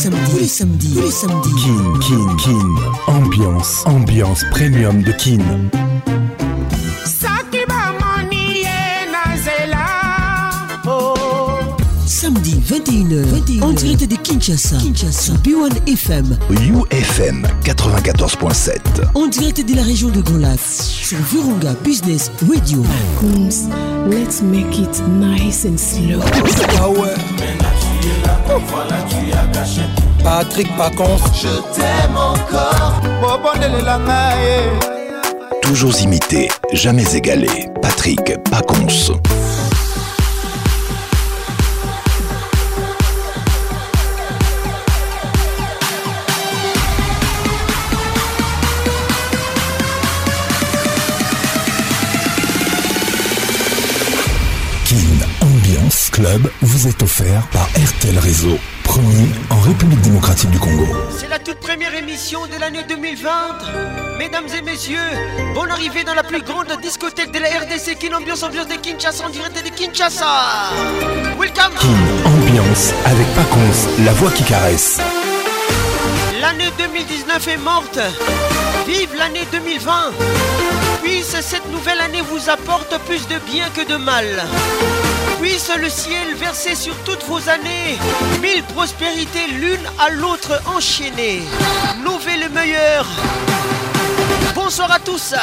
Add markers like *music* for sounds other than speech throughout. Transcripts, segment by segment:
samedis, tous les samedis, tous les samedis. Kin, Kin, Kin. Ambiance, ambiance premium de Kin. Samedi 21h, 21h, en direct de Kinshasa, Kinshasa, B1 FM, UFM 94.7. en direct de la région de Grand Lac, sur Virunga Business Radio. Let's make it nice and slow. est là, voilà tu as caché tout. Patrick Pacons. Je t'aime encore. Eh. Toujours imité, jamais égalé. Patrick Pacons. Club vous est offert par RTL Réseau, premier en République démocratique du Congo. C'est la toute première émission de l'année 2020. Mesdames et messieurs, bonne arrivée dans la plus grande discothèque de la RDC, Kin Ambiance Ambiance de Kinshasa, en direct de Kinshasa. Welcome Kin Ambiance avec Pacons, la voix qui caresse. L'année 2019 est morte. Vive l'année 2020. Puisse cette nouvelle année vous apporte plus de bien que de mal. Puisse le ciel verser sur toutes vos années mille prospérités l'une à l'autre enchaînées. Nouvez le meilleur. Bonsoir à tous.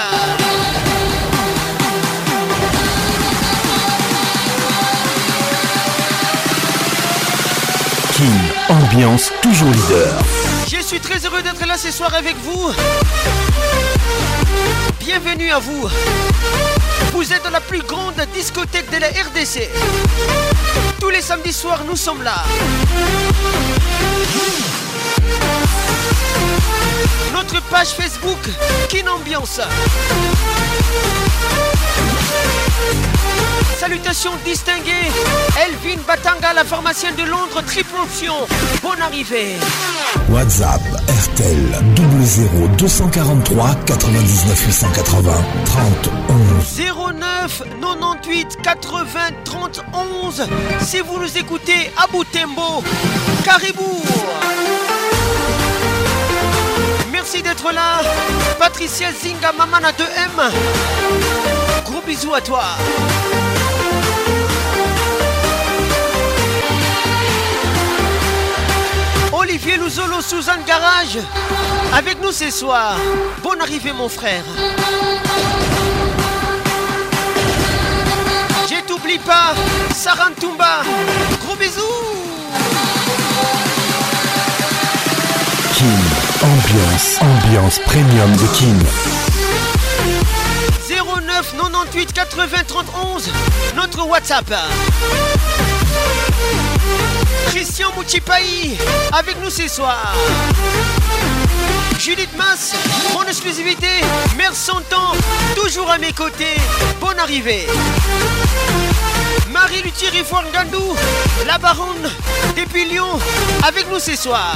Kin Ambiance toujours leader. Je suis très heureux d'être là ce soir avec vous. Bienvenue à vous. Vous êtes dans la plus grande discothèque de la RDC. Tous les samedis soirs, nous sommes là. Notre page Facebook, Kin Ambiance. Salutations distinguées. Elvin Batanga, la pharmacienne de Londres, triple option. Bonne arrivée. WhatsApp RTL 00 243 99 880 30 11. 09 98 80 30 11 Si vous nous écoutez à Boutembo, Caribou Merci d'être là Patricia Zinga Mamana 2M Gros bisous à toi Olivier Louzolo, Suzanne Garage Avec nous ce soir Bonne arrivée mon frère Je t'oublie pas, Sarah Ntumba. Gros bisous. Kin Ambiance, ambiance premium de Kin. 09 98 80 30 11. Notre WhatsApp. Christian Mouchipaï avec nous ce soir. Judith Mass, mon exclusivité, mère son temps, toujours à mes côtés. Bonne arrivée. Marie Luthier Gandou, la baronne depuis Lyon, avec nous ce soir.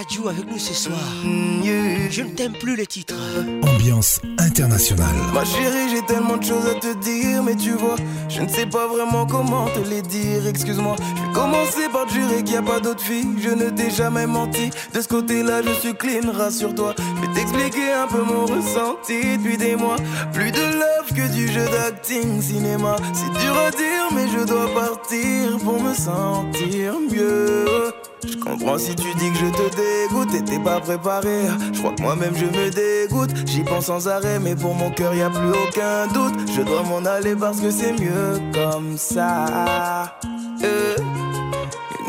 Dadju avec nous ce soir. Je ne t'aime plus les titres. Ambiance internationale. Ma chérie, j'ai tellement de choses à te dire, mais tu vois, je ne sais pas vraiment comment te les dire. Excuse-moi, je vais commencer par te jurer qu'il n'y a pas d'autre fille. Je ne t'ai jamais menti. De ce côté-là, je suis clean, rassure-toi. Je vais t'expliquer un peu mon ressenti depuis des mois. Plus de love que du jeu d'acting cinéma. C'est dur à dire, mais je dois partir pour me sentir mieux. Je comprends si tu dis que je te dégoûte et t'es pas préparé. Je crois que moi-même je me dégoûte. J'y pense sans arrêt, mais pour mon cœur y a plus aucun doute. Je dois m'en aller parce que c'est mieux comme ça. Euh,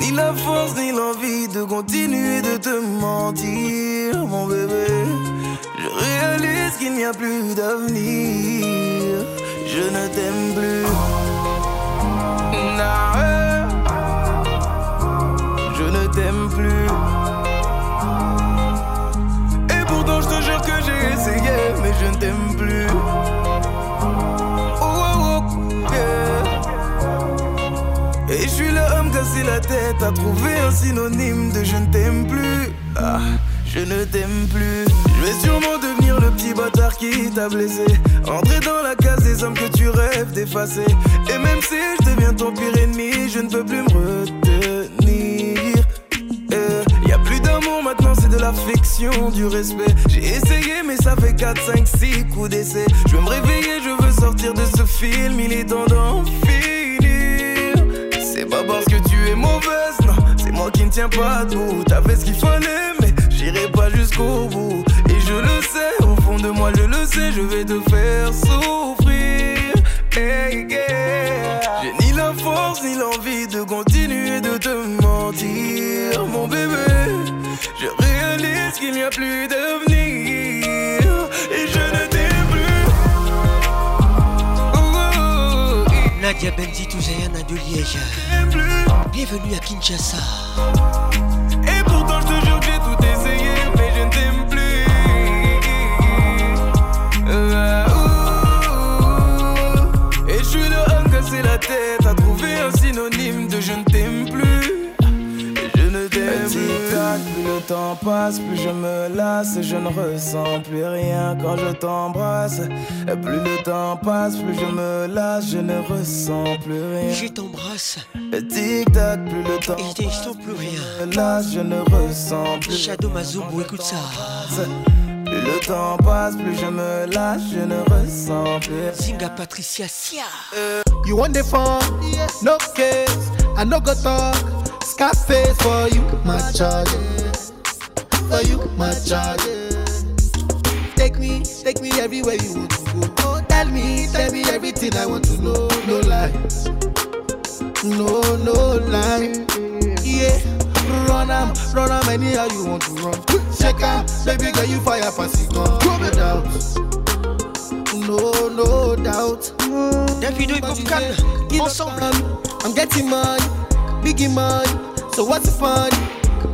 ni la force ni l'envie de continuer de te mentir, mon bébé. Je réalise qu'il n'y a plus d'avenir. Je ne t'aime plus. T'aime plus. Et pourtant, je te jure que j'ai essayé, mais je ne t'aime plus. Oh, oh, oh, Et je suis l'homme cassé la tête à trouver un synonyme de je ne t'aime plus. Ah, je ne t'aime plus. Je vais sûrement devenir le petit bâtard qui t'a blessé. Entrer dans la case des hommes que tu rêves d'effacer. Et même si je deviens ton pire ennemi, je ne peux plus me retenir. L'affection, du respect. J'ai essayé, mais ça fait 4, 5, 6 coups d'essai. Je veux me réveiller, je veux sortir de ce film, il est temps d'en finir. C'est pas parce que tu es mauvaise, non, c'est moi qui ne tiens pas debout. T'avais ce qu'il fallait, mais j'irai pas jusqu'au bout. Et je le sais, au fond de moi, je le sais, je vais te faire souffrir. Hey, yeah. J'ai ni la force ni l'envie de continuer de te mentir, mon bébé. Qu'il n'y a plus d'avenir et je ne t'aime plus. Oh, oh, oh. Nadia Benzi Touzayana de Liège. Bienvenue à Kinshasa. Et pourtant, je te jure que j'ai tout essayé, mais je ne t'aime plus. Euh, ouh. Et je suis le homme cassé la tête à temps passe, plus je me lasse et je ne ressens plus rien quand je t'embrasse. Et Plus le temps passe, plus je me lasse, je ne ressens plus rien. Je t'embrasse. Tic tac, plus le temps Et je sens plus rien. me lasse, je ne ressens plus Shadow Mazumbo, écoute ça. Plus le temps passe, plus je me lâche, je ne ressens plus. Zinga Patricia Sia. You want the phone? No case. I no go talk. Scarface for you, my charge. For you, my charge. Take me, take me everywhere you want to go. Oh, tell me, tell me everything I want to know. No lies. No, no lie. Yeah. Run am, run am anyhow you want to run. Check am, baby girl you fire pass it gun. No doubt. No, no doubt. Davido et Popcan, ensemble. I'm getting money, biggie money. So what's the fun?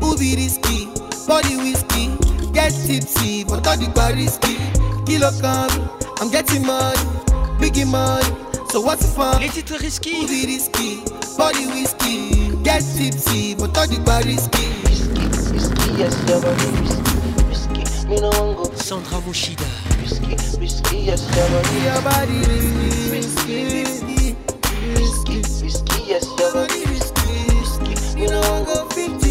Who Ubi risky, body whiskey. Get tipsy, but all the bar risky. Kilo come, I'm getting money, biggie money. So what's the fun? Les titres risqués. Ubi risky, body whiskey. Get tipsy, but all the bar risky. Risky, yes, your body risky. Risky, me no one go Sandra Moshida. risky. Risky, yes, your body Your body risky, risky, risky, risky. Yes, your body risky, risky. You know I go 50, 50, risky. risky.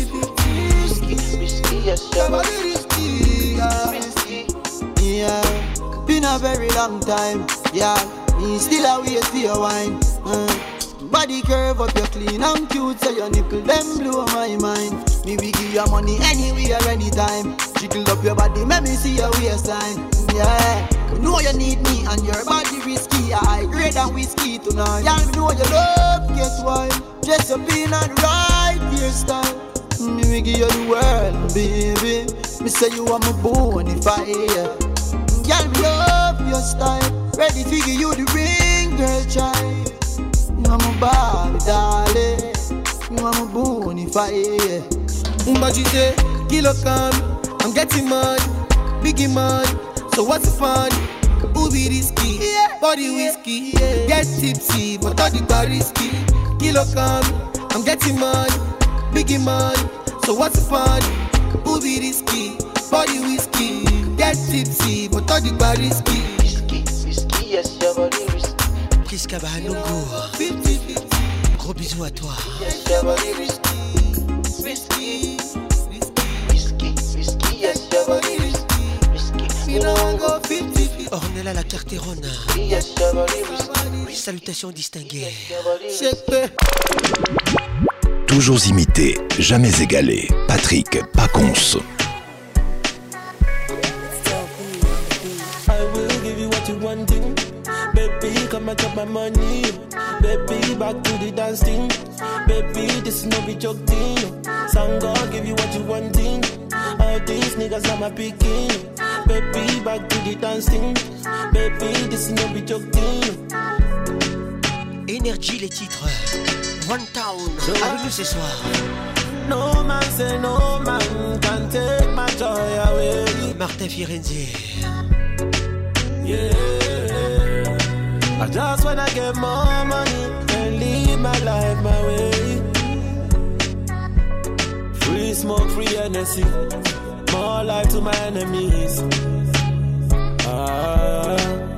Yes, your Your body body risky, yeah. risky. Yeah, been a very long time. Yeah, me still a wait for your wine. Uh, body curve up, you're clean and cute, so your nipple them blow my mind. Me we give you money anywhere, anytime. Jiggle up your body, make me see your waistline. Yeah, you know you need me and your body risky. I grade than whiskey tonight. Yeah, me know you love, guess why? Dress up in a right hairstyle. Me we give you the world, baby. Me say you are my bonafide. Yeah. Girl, me love your style. Ready to give you the ring, girl, child. You are my Barbie, darling. You are my. Yeah. You say, kilo come, I'm getting money, biggie money. So what's the fun? Ubi risky, body whiskey, get tipsy, but all the bar risky. Kilo come, I'm getting money, biggie money. So what's the fun? Ubi risky, body whiskey, get tipsy, but all the bar risky. Risky, risky. Yes, your body risky. 50, 50, Gros bisous à toi. Yes, your body risky. risky, Risky, risky. Yes, your body risky. Risky, you know I go 50, 50. Ornella la Carterone. Yes, your body risky. Salutations distinguées. Toujours imité, jamais égalé. Patrick Pacons. come and chop my money. Baby, back to the dance thing. Baby, this is no be joke thing. God give you what you wanting. All these niggas are my picking. Baby, back to the dance thing. Baby, this is no be joke thing. Énergie les titres. One Town avec nous ce soir. No man say no man can take my joy away. Martin Firenze. Yeah. I just wanna get more money and live my life my way. Free smoke, free energy. More life to my enemies. Ah.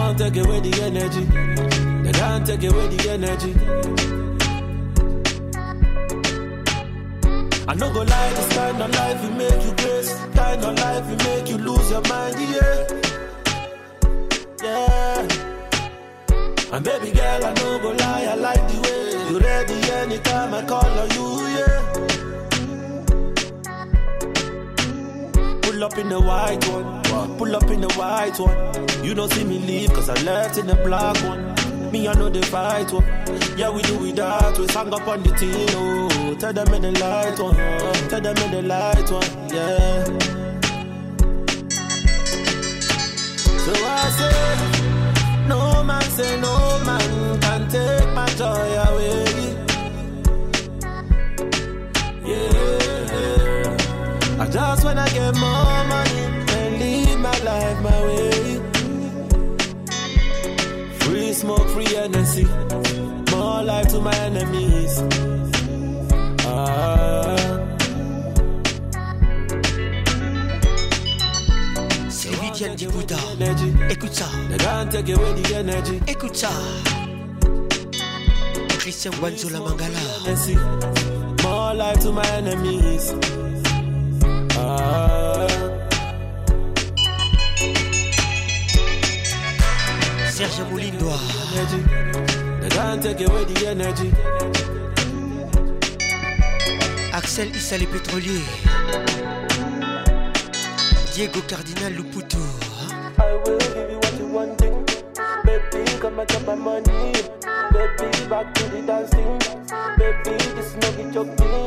Won't take away the energy. They can't take away the energy. I no go lie, this kind of life will make you grace. Kind of life will make you lose your mind, yeah. Yeah. And baby girl, I no go lie, I like the way you ready anytime I call on you, yeah. Pull up in the white one, pull up in the white one. You don't see me leave, cause I left in the black one. Me, I know the fight one. Yeah, we do it that way. Sang up on the team, oh. Tell them in the light one. Tell them in the light one, yeah. So I say, no man say no man can take my joy away. I just wanna get more money and live my life my way. Free smoke, free energy. More life to my enemies. Ah. C'est Viviane Dibouda. Écoute ça. They can't take away the energy. Écoute ça. Christian Guanzola Mangala. More life to my enemies. Axel Issa les pétroliers. Diego Cardinal wanting. Baby, back to the dancing. Baby, this joking.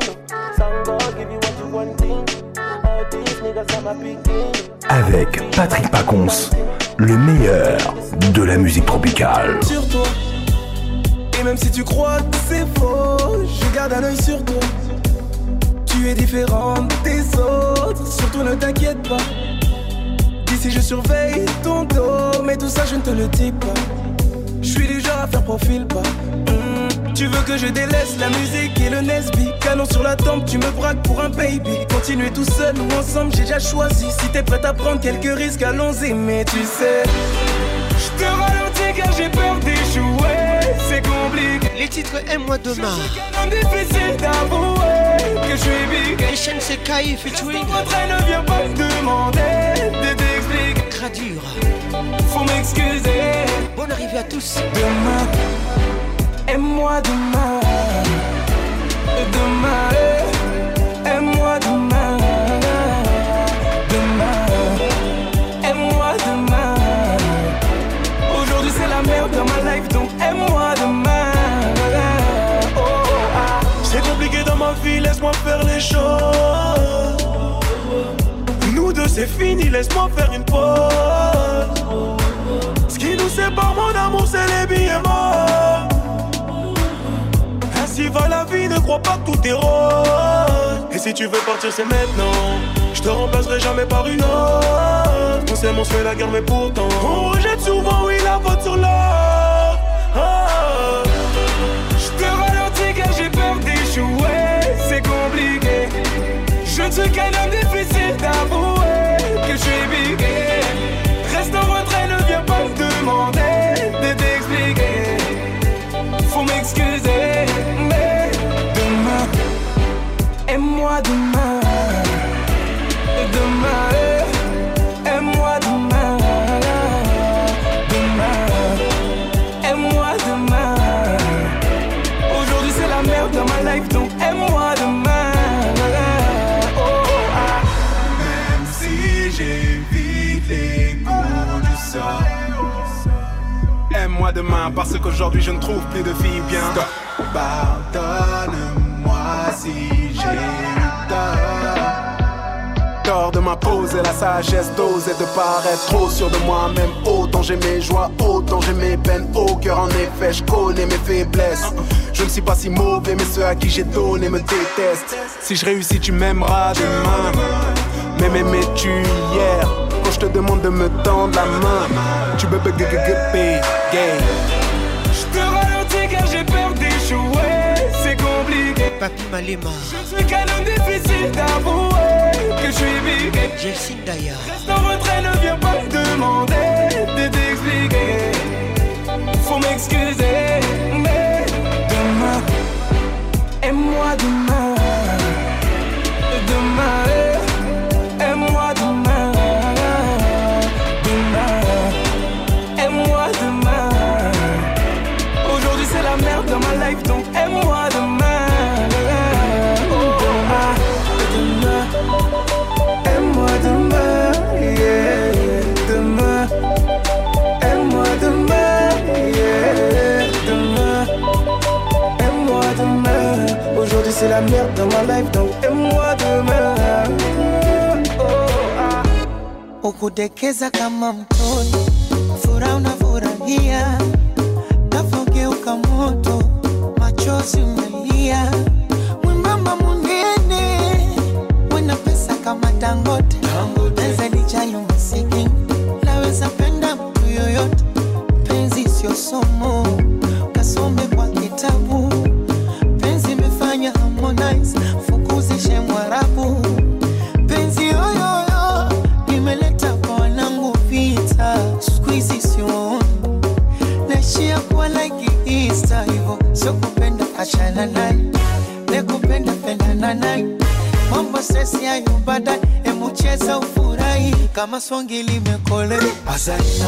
Sango, give you what you wanting. Avec Patrick Pacons, le meilleur de la musique tropicale. Sur toi. Et même si tu crois que c'est faux, je garde un œil sur toi. Tu es différente des autres, surtout ne t'inquiète pas. D'ici je surveille ton dos, mais tout ça je ne te le dis pas. Je suis du genre à faire profil pas. Tu veux que je délaisse la musique et le Nesby? Canon sur la tempe, tu me braques pour un baby. Continuer tout seul ou ensemble, j'ai déjà choisi. Si t'es prête à prendre quelques risques, allons-y. Mais tu sais, je te ralentis car j'ai peur d'échouer. C'est compliqué. Les titres Aime-moi demain. C'est difficile d'avouer que je suis big. Les chaînes c'est Kai featuring. Votre ne vient pas me demander de t'expliquer. Gradure. Faut m'excuser. Bonne arrivée à tous. Demain, aime-moi demain. Demain, aime-moi demain. Demain, aime-moi demain. Aujourd'hui c'est la merde dans ma life, donc aime-moi demain. Oh, ah. C'est compliqué dans ma vie, laisse-moi faire les choses. Nous deux, c'est fini, laisse-moi faire une pause. Ce qui nous sépare, mon amour, c'est les billets morts. Ainsi va la vie, ne crois pas que tout est rose. Et si tu veux partir, c'est maintenant. Je te remplacerai jamais par une autre. On s'aime, on se la guerre, mais pourtant. On rejette souvent, oui, la faute sur l'or. Ah. Je te ralentis car j'ai peur d'échouer, c'est compliqué. Je ne suis qu'un homme difficile d'avouer que je suis bigué. Parce qu'aujourd'hui je ne trouve plus de filles bien. Pardonne-moi si j'ai eu tort. Tort de m'imposer la sagesse d'oser de paraître trop sûr de moi-même. Autant j'ai mes joies, autant j'ai mes peines. Au cœur en effet je connais mes faiblesses. Je ne suis pas si mauvais, mais ceux à qui j'ai donné me détestent. Si je réussis, tu m'aimeras demain. Mais m'aimais-tu hier je te demande de me tendre la main. Tu peux be good pay, gay. Je te ralentis car j'ai peur d'échouer, c'est compliqué. Papi Malema. Je suis canon difficile d'avouer que je suis big. Jelsin d'ailleurs. Reste en retrait, ne viens pas me demander de t'expliquer. Faut m'excuser, mais demain, aime-moi demain. ukudekeza kama mtoni, furaha unafurahia, gafla moto, machozi umelia. swahili mekole Azania.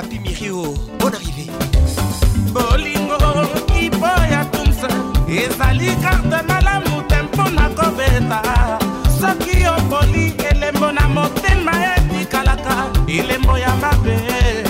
papi mirio. Bon arrivé bolingo kipo ya tumsa ezali karte malamu te mpo na kobeta. Soki okoli elembo na motema etikalaka elembo ya mabe.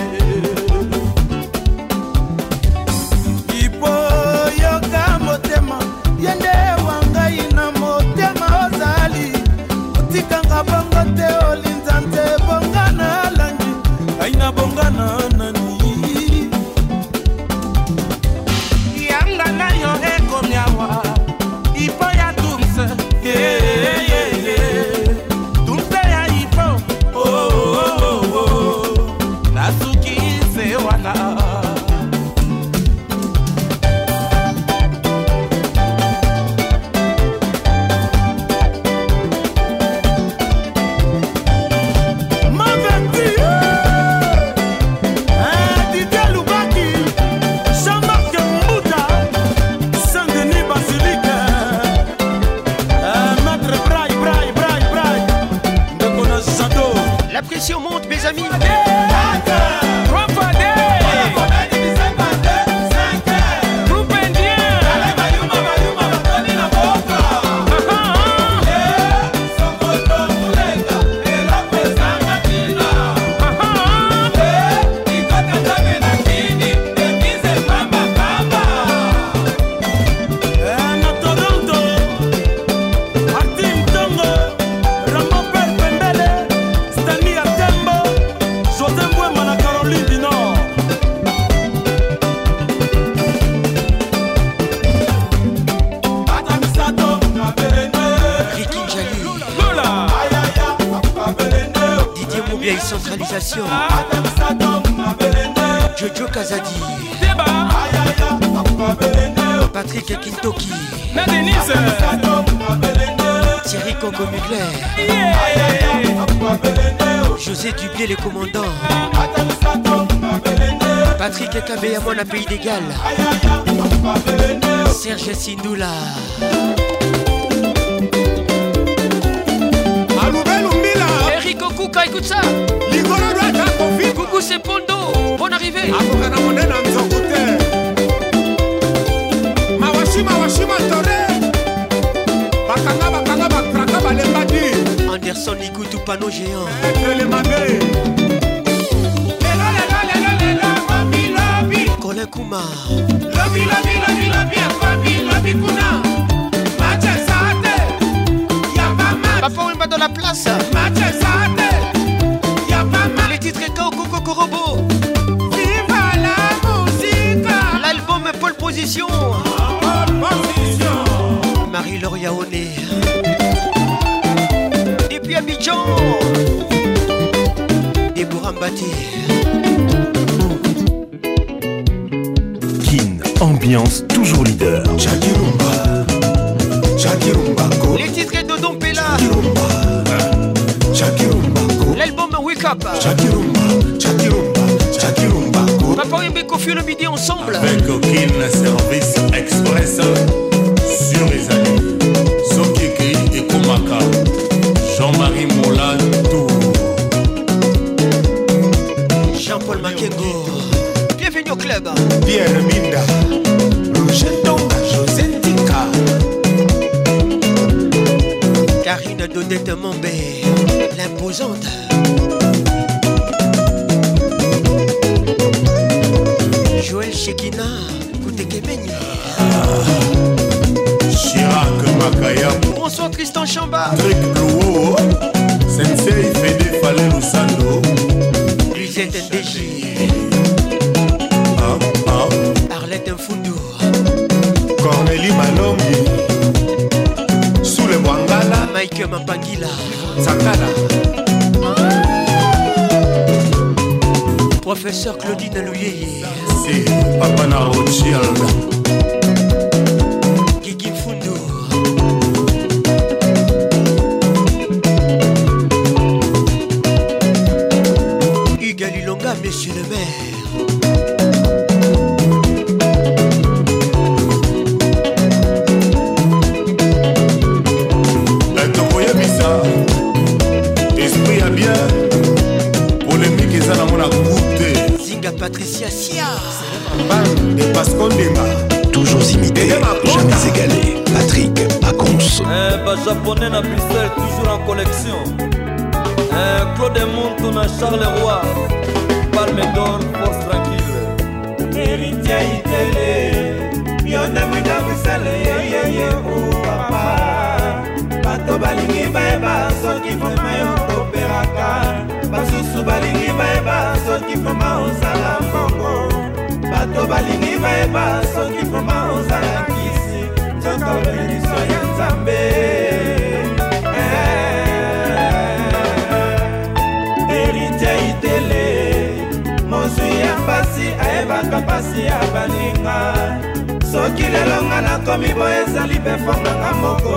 soki lelo nga nakomi boye ezali mpe fonganga moko.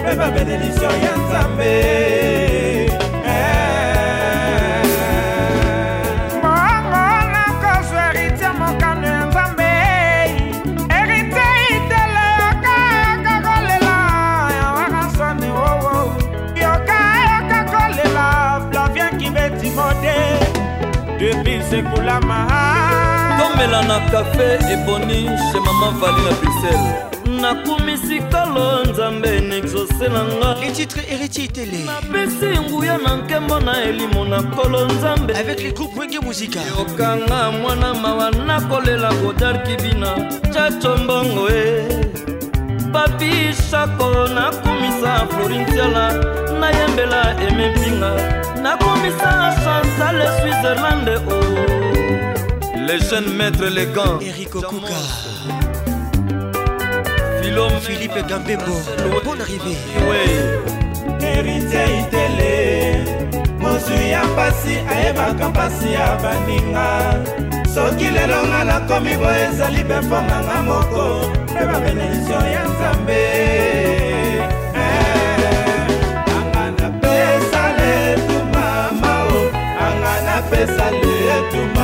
Mpe babenedisio ya nzambe. komela na kafe eboni che mama vali na bruxelles. Nakumisi kolo nzambe nexose na nga napesi nguya na nkembo na elimo na kolo nzambe. Okanga mwana mawa nakolela godar kibina. Caco mbongo e papi shako nakumisa florintiala nayembela emepinga nakumisa chantal switzerlande o oh. Les jeunes maîtres élégants. Eric Okuka. Philippe Gambembo. Bonne arrivée. héritier itele mozwi ya mpasi ayebaka mpasi ya baninga soki lelo nga nakomi boye ezali befonganga moko mpe babenedisio ya nzambe eh, pesa letuma mao anga na pesa letuma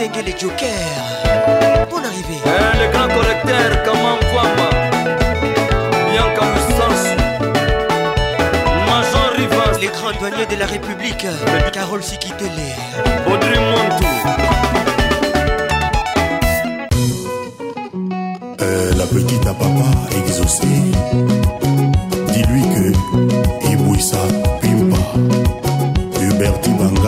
cisco kitenge le joker. Bonne arrivée. Eh, le grand collecteur kamam kwamba yanka musansu major rivas. Les grands douaniers de la république. Carole sikitele. Audrey montou. Euh, la petite à papa exaucé. Dis-lui que Ibouissa Huberti Bangani.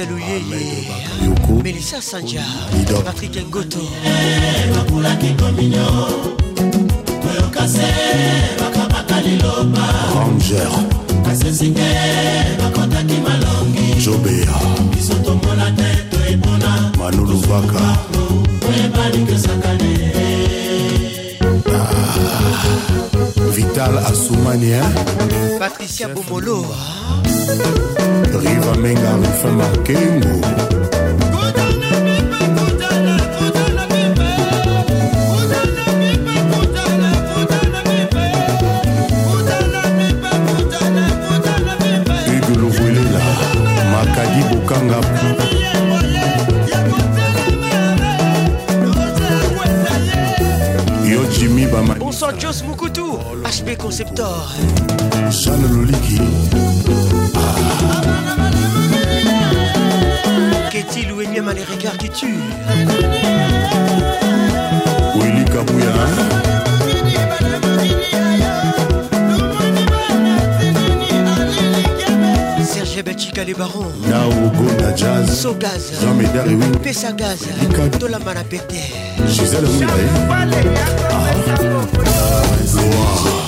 Moïse Louyeye Melissa Sanja Patrick Ngoto Ranger. Kasesinge bakotaki malongi jobea biso tomonate toyebona manuluvaka. oyeba likesakane Vital Assoumani, hein? Patricia Bomolo Riva Menga Rufin Markengo. Conceptor Jeanne Loliki, Ketty Louemiam les regards qui tuent Willy Kabouya, Serge Betchika les barons. Naogo na Jazz, Sogaz. Jean Médard et Wing, Pesa Gaz Tolamana Pete Gisèle Moulaye, Voici les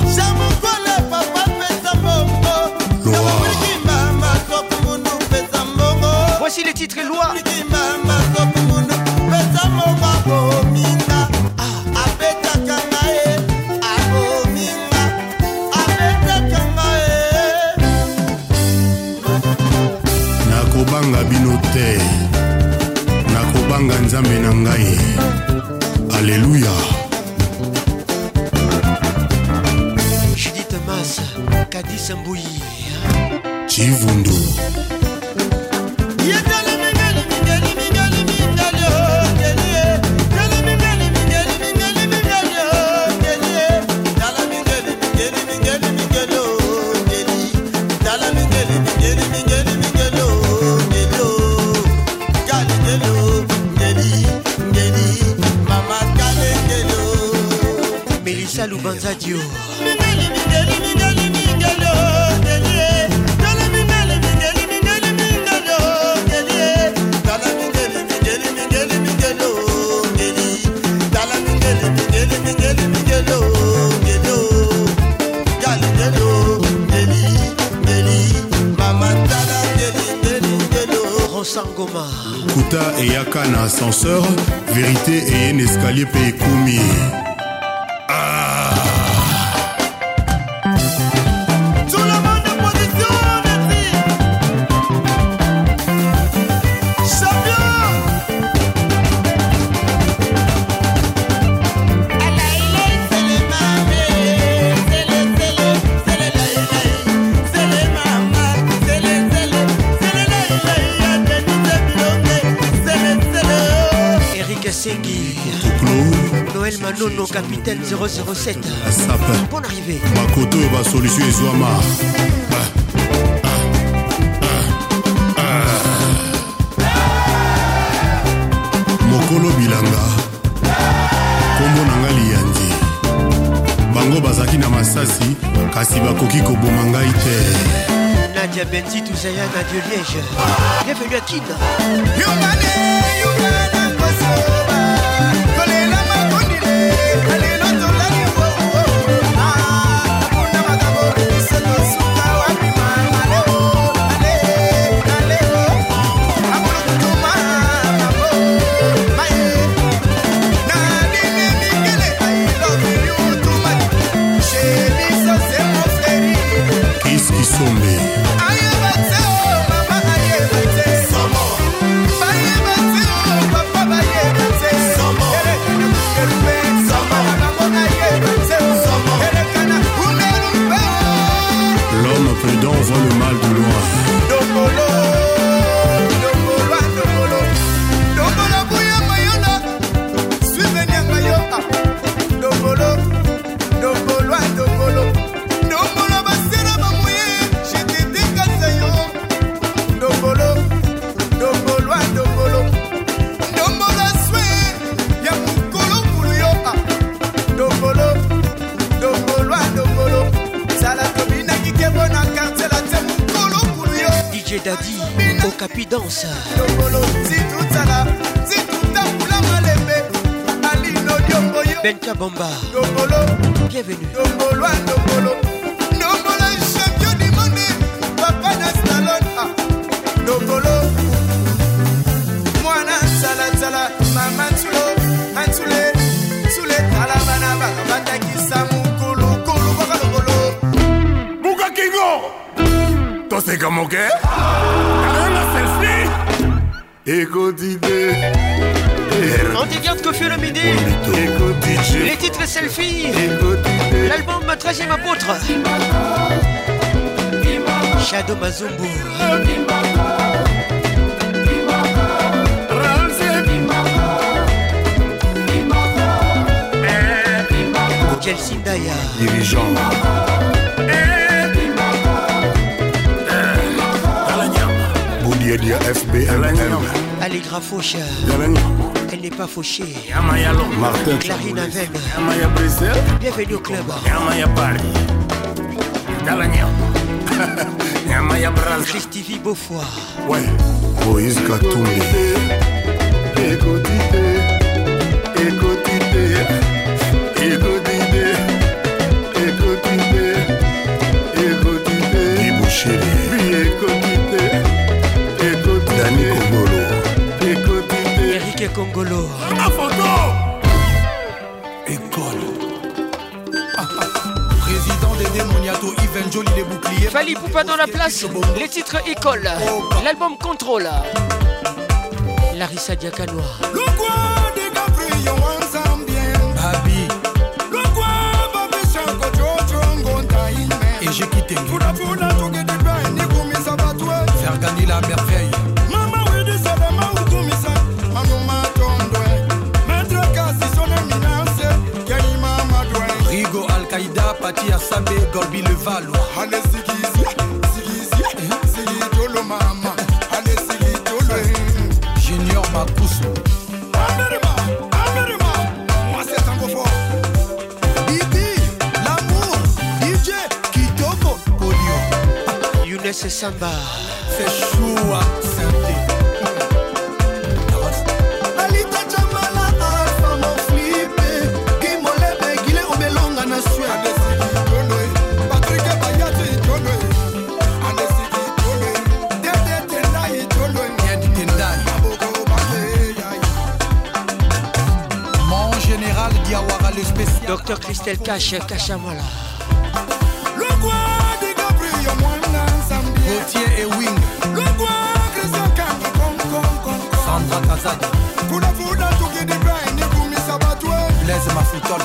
Bienvenue ekotide On fait le midi Les titres selfie L'album 13 e apôtre. Shadow Mazumbu Chelsea Ndaya dirigeant boudiadia fbmm Allegra Faucha Elle n'est pas fauchée. Martin Clarine Aven Bienvenue au club. Christivie Beaufoy ouais. Moïse katumbi. Ekotide ekotide ekotide Congolo. Ah, école. *laughs* Président des démoniato, Yves Jolie les boucliers. Fali Poupa dans la place, les titres École, l'album Contrôle. Larissa Diakanoa. Le coin des Gabriel. Le. Et j'ai quitté. Mati Asambe, Gorbi Levallois. Allez, Ziggy, Ziggy, Ziggy, Tolo Mama. Allez, Ziggy, Tolo. Junior Makusu. Amerima, Amerima. Moi, c'est un fort. Bibi, l'amour, DJ, Kitoko, Polio. Younes Samba. C'est chou à Docteur Christelle Cache, Gabriel, Mwana, Zambia. Gauthier et Wing. Sandra Kazadi. Blaise Mafutol.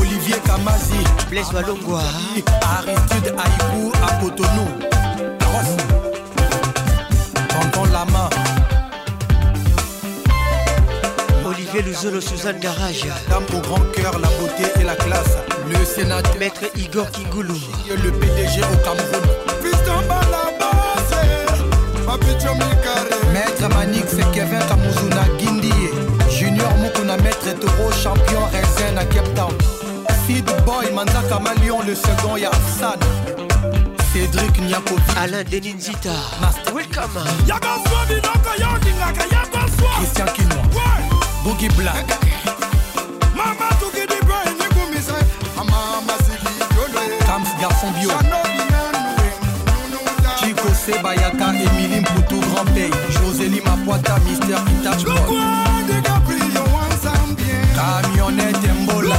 Olivier Kamazi. Blaise Walongwa. Aristide Aïkou à Cotonou. Ross. Tonton Lama. Olivier Luzolo, Suzanne Garage. Dame au grand cœur, la beauté et la classe. Le sénateur. Maître Igor Kingoulou. Le PDG au Cameroun. Maître Manix et Kevin Kamuzuna Guindie. Junior Mukuna, Maître Toro, champion Raisin à Cape Town. Sid Boy, Manzaka Malion, le second Yafsan. Cédric Niakovic. Alain Deninzita. Master. Welcome. Christian Kinois. Boogie Black. Mama Brain, Nikumisa. Mama Sigi Garçon Bio. Chico Sebayaka, Émilie Mpoutou, Grand Pays. Josélie Mapoita, Mister Boy. Camionnette Mbola.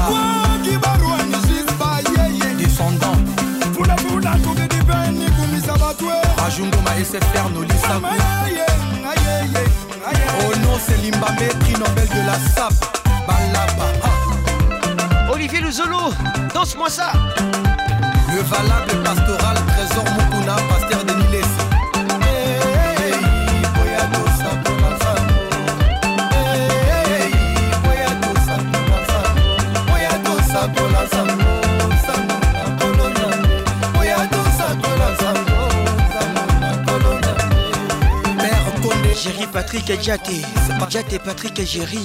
Descendant. Ajungoma SFR Nolisa. Non, c'est Limbamé, prix Nobel de la SAP. Balaba. Olivier Luzolo, danse-moi ça. Le valable pastoral, trésor Mukuna, pasteur de Niles. Patrick Djaté. Djaté Patrick Jerry.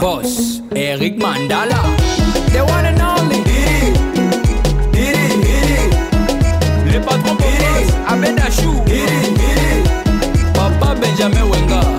Boss, Eric Mandala. Le patron Abedachou Papa Benjamin Wenga.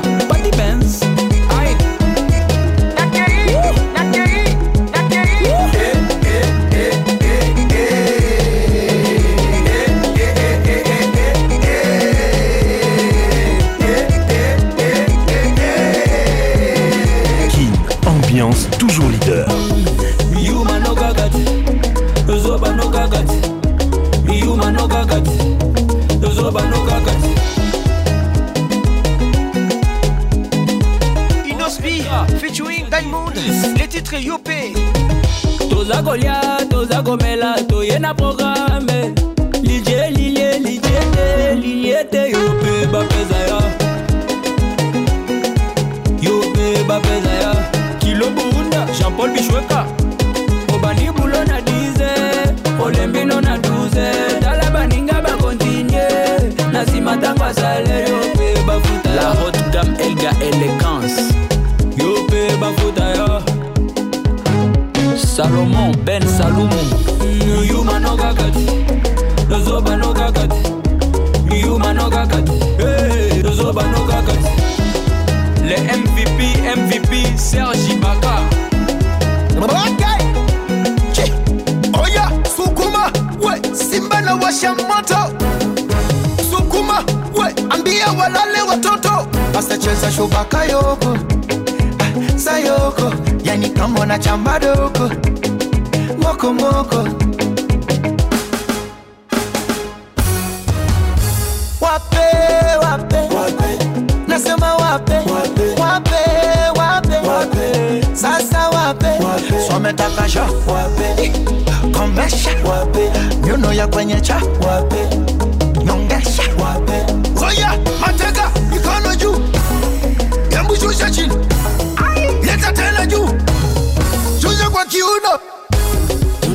Les titres Yopé. toza kolia toza komela toye na programe. Lilie lilie lilie te lilie te yo mpe bapeza ya. Yo mpe bapeza ya. Kilo burunda jean-paul bishweka obandi bulo na 10 olembino na 12 tala baninga bakontinue na nsima ntango asale yo mpe bafuta. La haute gamme elga élégance salomon ben salumu yuma no kakati lozoba no kakati yuma no kakati Hey, lozoba no kakati le mvp mvp sergi baka. Okay. Oya, sukuma, we, simba na washa moto. Sukuma, we, ambia walale watoto. Basta cheza shubaka yoko. sayoko yani kama na chamba doko moko moko. Wape wape, nasema wape. Wape. Wape, sasa wape, wape. Wape. Nyuno ya kwenye cha. Wape. Nyongesha. Wape. Mateka juu. Embushusha chini.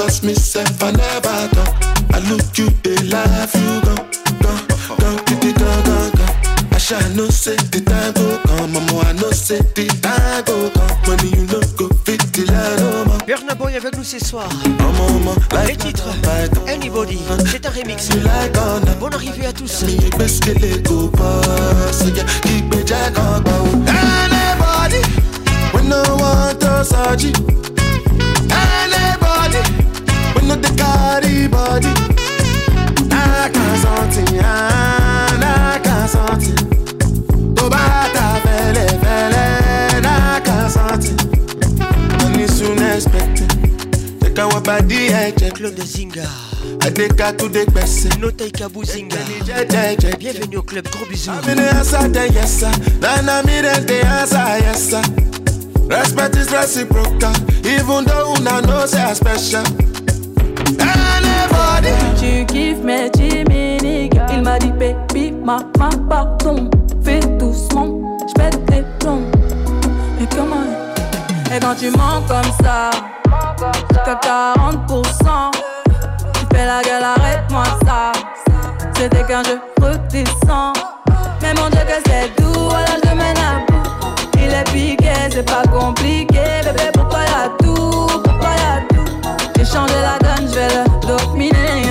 Cause me self I never done. I look you, they laugh you gone, gone, gone, gone, gone, gone, gone. I shall no say the time go no say the time go. Money you go fit the line, oh, avec nous ce soir. Oh, Les titres oh, Anybody, c'est un remix. Bonne arrivée à tous. Anybody, when no one does no dey carry body. N'aka something, n'aka something. Tó bá ta fẹ́lẹ́fẹ́lẹ́, n'aka something. Money soon expected. Take our body ẹ̀jẹ̀. Clone de Zinga. Adeka tout des gbèsè. Notaika Buzinga. Jẹ́jẹ́jẹ́. Bienvenue au club, gros bisous. Answer, yes sir. Respect is reciprocal, even though una know say I special. Tu kiffes mes chimiques Il m'a dit baby maman pardon. Fais doucement J'pète les plombs Et comment? Et quand tu mens comme ça Jusqu'à 40% Tu fais la gueule arrête-moi ça. C'était qu'un jeu redescends. Mais mon dieu que c'est doux Alors je mène à bout. Il est piqué c'est pas compliqué Bébé pourquoi y'a tout Pourquoi y'a J'ai changé la donne je vais le dominer.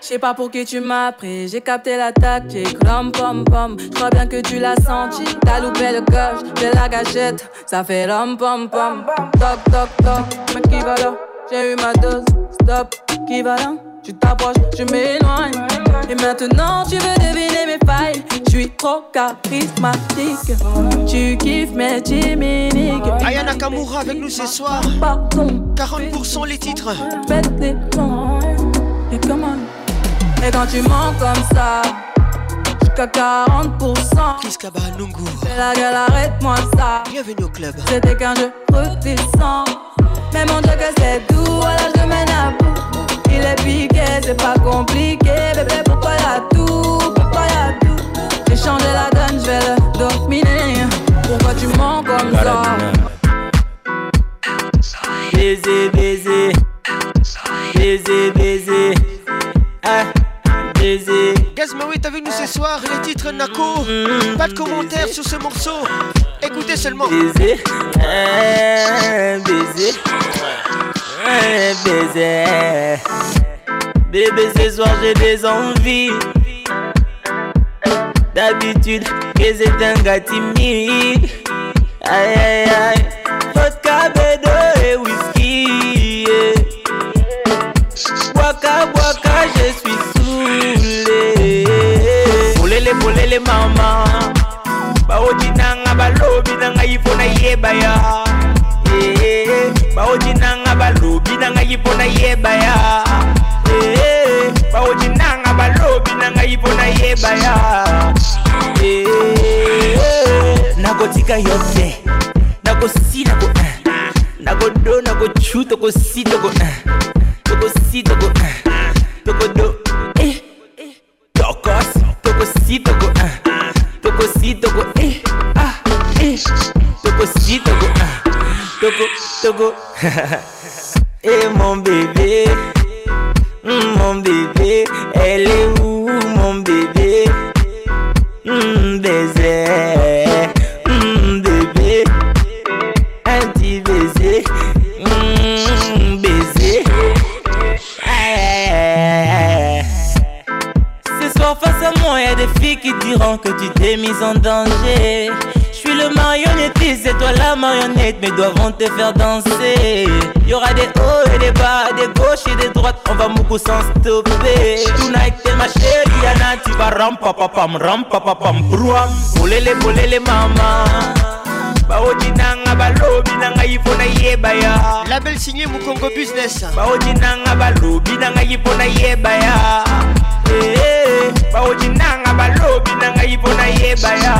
Je sais pas pour qui tu m'as pris, j'ai capté la tactique, rom pom pom. Je crois bien que tu l'as senti, t'as loupé le coche de la gâchette, ça fait rom pom pom. Toc toc toc, mais qui va là. J'ai eu ma dose, stop, qui va là? Tu t'approches, je m'éloigne. Et maintenant tu veux deviner mes failles, je suis trop charismatique. Tu kiffes mes chimiques. Aya Nakamura avec nous ce soir. 40% les titres. Les. Et comment Et quand tu mens comme ça, jusqu'à 40%. Kiska Nungu? Fais la gueule, arrête-moi ça. Bienvenue au club. C'était qu'un jeu redescends. Mais mon dieu que c'est doux, alors je mène à bout. Il est piqué, c'est pas compliqué. Bébé, pourquoi y'a tout Pourquoi y'a tout? J'ai changé la donne, je vais le dominer. Pourquoi tu mens comme ça? Baiser, baiser. Baiser, baiser. Ah, baiser. Gazmaoui est avec nous ce soir, les titres Nako. Pas de commentaires sur ce morceau. Écoutez seulement. Baiser, un baiser, Bébé, ce soir j'ai des envies. D'habitude, que c'est un gars timide. Aïe aïe aïe, vodka, bédo et whisky. Waka waka, je suis saoulé. Polele polele mama, baoji nanga balobi nanga yipona yebaya. baoji nanga balobi na ngai mpo nayeba ya eh, eh, baoji nanga balobi na ngai mpo nayeba ya eh, nakotika yo te. Nakosi nako nakodo nakochu tokosi toko tokosi toko tokodo tokos tokosi toko tokosi toko ah, tokosi toko eh eh uh, Toko toko *laughs* Eh mon bébé. Mm, Mon bébé. Elle est où mon bébé? Mm, Baiser. Mm, Bébé. Un petit baiser. Mm, Baiser. Ce soir face à moi y'a des filles qui diront que tu t'es mise en danger suis le marionnettiste, c'est toi la marionnette Mais doivent te faire danser? Y'aura des hauts et des bas, des gauches et des droites On va beaucoup sans stopper. Tonight t'es ma chérie Yana Tu vas ram papapam, ram papapam, brouam Polele polele mama baoji nanga balobi nanga yipona yebaya. Label signé mukongo business. Baoji nanga balobi nanga yipona yebaya. Eh, baoji nanga balobi nanga yipona yebaya.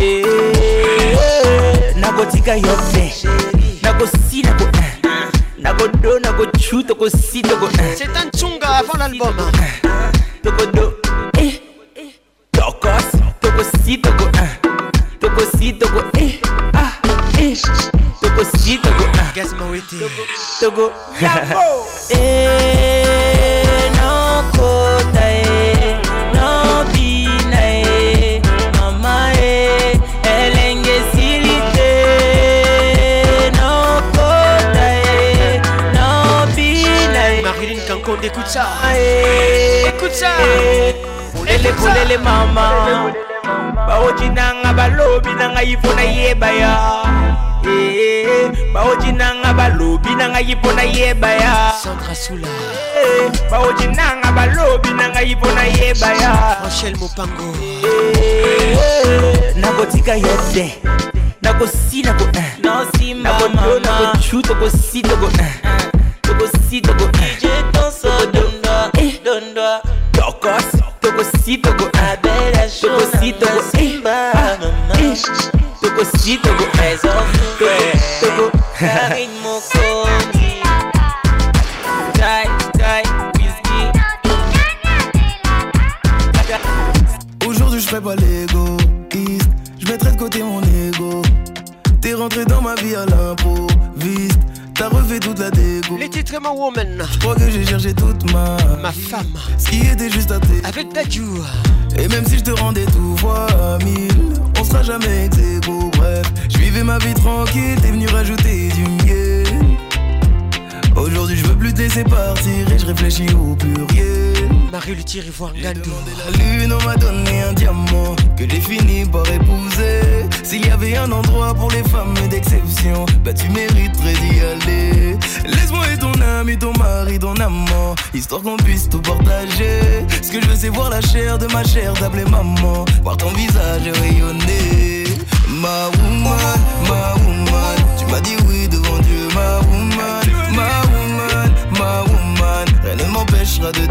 Eh, nakotika yo te nakosi nako nakodo nakochu tokosi toko C'est un tsunga avant l'album. tokodo eh. Tokos tokosi toko tokosi toko eh ah eh. Tokosi toko Gazmaouete toko eh no kota eh no bina eh mama eh elenge silite. No kota eh no bina eh Marilyn Kankonde écoute ça. Eh Écoute ça. polele polele mama baoji nanga balobi nanga yifona yebaya. Eh, baoji nanga balobi na ngai mpo nayeba ya Eh, baoji nanga balobi na ngai mpo nayeba ya rachel mopango. Nakotika yo te. Nakosi nako nakodo nakocu tokosi toko tokosi toko tokos tokosi toko tokosi toko toko toko whisky. Aujourd'hui je ferai pas l'égoïste. Je mettrai de côté mon ego. T'es rentré dans ma vie à l'improviste. T'as refait toute la dégo. Les titres ma woman. Je crois que j'ai cherché toute ma Ma femme. Ce qui était juste à tes Avec Dadju. Et même si je te rendais tout fois mille On sera jamais ex aequo, Bref, je vivais ma vie tranquille T'es venu rajouter du miel. Aujourd'hui je veux plus te laisser partir Et je réfléchis au pluriel Marie le tir ivoire Ngandou La lune on m'a donné un diamant. Que j'ai fini par épouser. S'il y avait un endroit pour les femmes d'exception Bah tu mériterais d'y aller. Laisse-moi être ton ami, ton mari, ton amant. Histoire qu'on puisse tout partager. Ce que je veux c'est voir la chair de ma chair T'appeler maman. Voir ton visage rayonner. Ma woman, ma woman. Tu m'as dit oui devant Dieu Ma woman, ma woman, ma woman. Rien ne m'empêchera de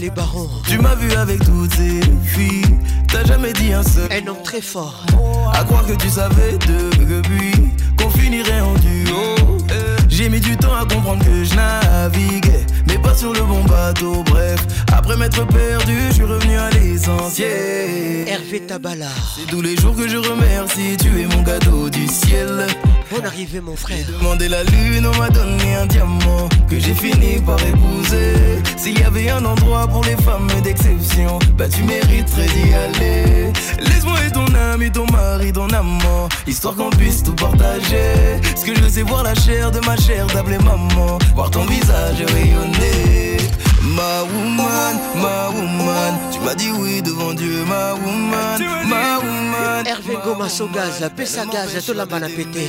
les barons Tu m'as vu avec toutes ces filles. T'as jamais dit un seul Un homme très fort. À croire que tu savais depuis Qu'on finirait en duo. J'ai mis du temps à comprendre que je naviguais Mais pas sur le bon bateau. Bref, après m'être perdu Je suis revenu à l'essentiel. Hervé Tabala C'est tous les jours que je remercie. Tu es mon cadeau du ciel Bonne arrivée mon frère. Demandé la lune, on m'a donné un diamant Que j'ai fini par épouser. S'il y avait un endroit pour les femmes d'exception Bah tu mériterais d'y aller. Laisse-moi être ton ami, ton mari, ton amant Histoire qu'on puisse tout partager. Ce que je veux c'est voir la chair de ma chair T'appeler maman, voir ton visage rayonner Ma woman, ma woman. Tu m'as dit oui devant Dieu Ma woman, ma woman Hervé Gomas au gaz Pessa gaz Tout la banane pété.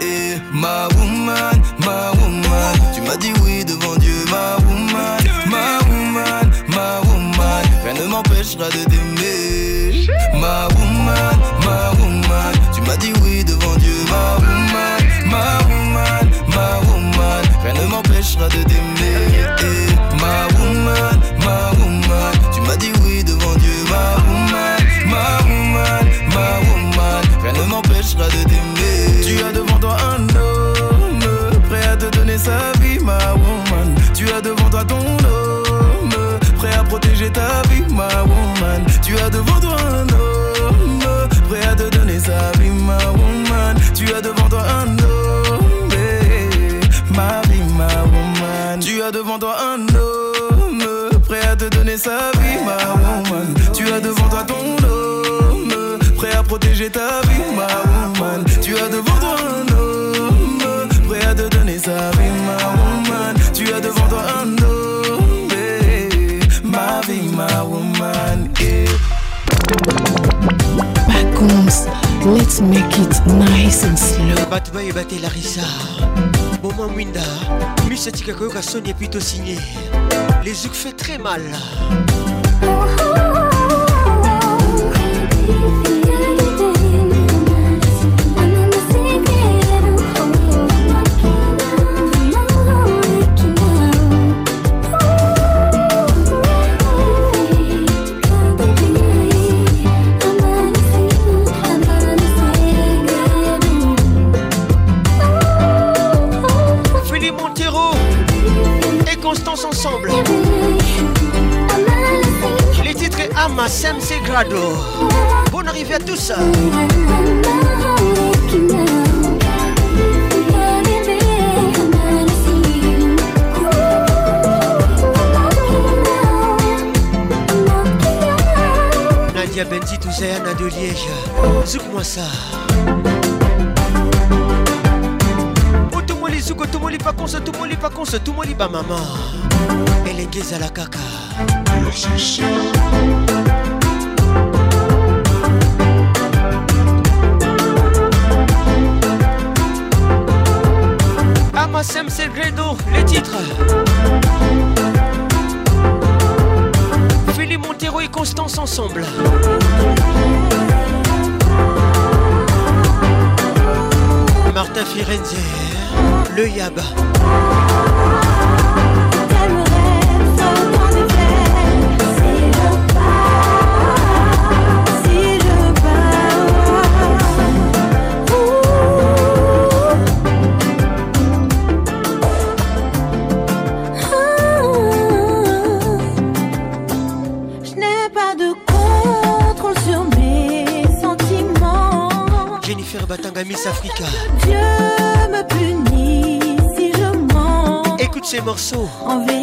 eh, Ma woman, ma woman. Tu m'as dit oui devant Dieu Ma woman, ma woman, ma woman. Rien ne m'empêchera de t'aimer. Ma woman, ma woman. Tu m'as dit oui devant Dieu Ma woman, ma woman, ma woman. Rien ne m'empêchera de t'aimer Tu as devant toi un homme Prêt à te donner sa vie ma woman. Tu as devant toi ton homme Prêt à protéger ta vie ma woman. Tu as devant toi un homme Prêt à te donner sa vie ma woman. Tu as devant toi un homme ma woman. Tu as devant toi un homme Prêt à te donner sa vie ma woman. Tu as devant toi ton homme Prêt à protéger ta vie dance let's make it nice and slow. Bato bayo batela risa boma mwinda misatika koyoka soni epuis tosigne les uk fait très mal. Oh, oh. Maman Sem Grado. Bonne arrivée à tous. Nadia Benzi Touzéana de Liège. Zouk-moi ça. Otomoli Zouk, Otomoli Paconce, Otomoli Paconce, Otomoli Ba Maman. Elengeza la caca. Sam Segredo, les titres. Philippe Montero et Constance ensemble. Martin Firenze, le Yab. Africa. Dieu me punit si je mens. Écoute ces morceaux. En vérité.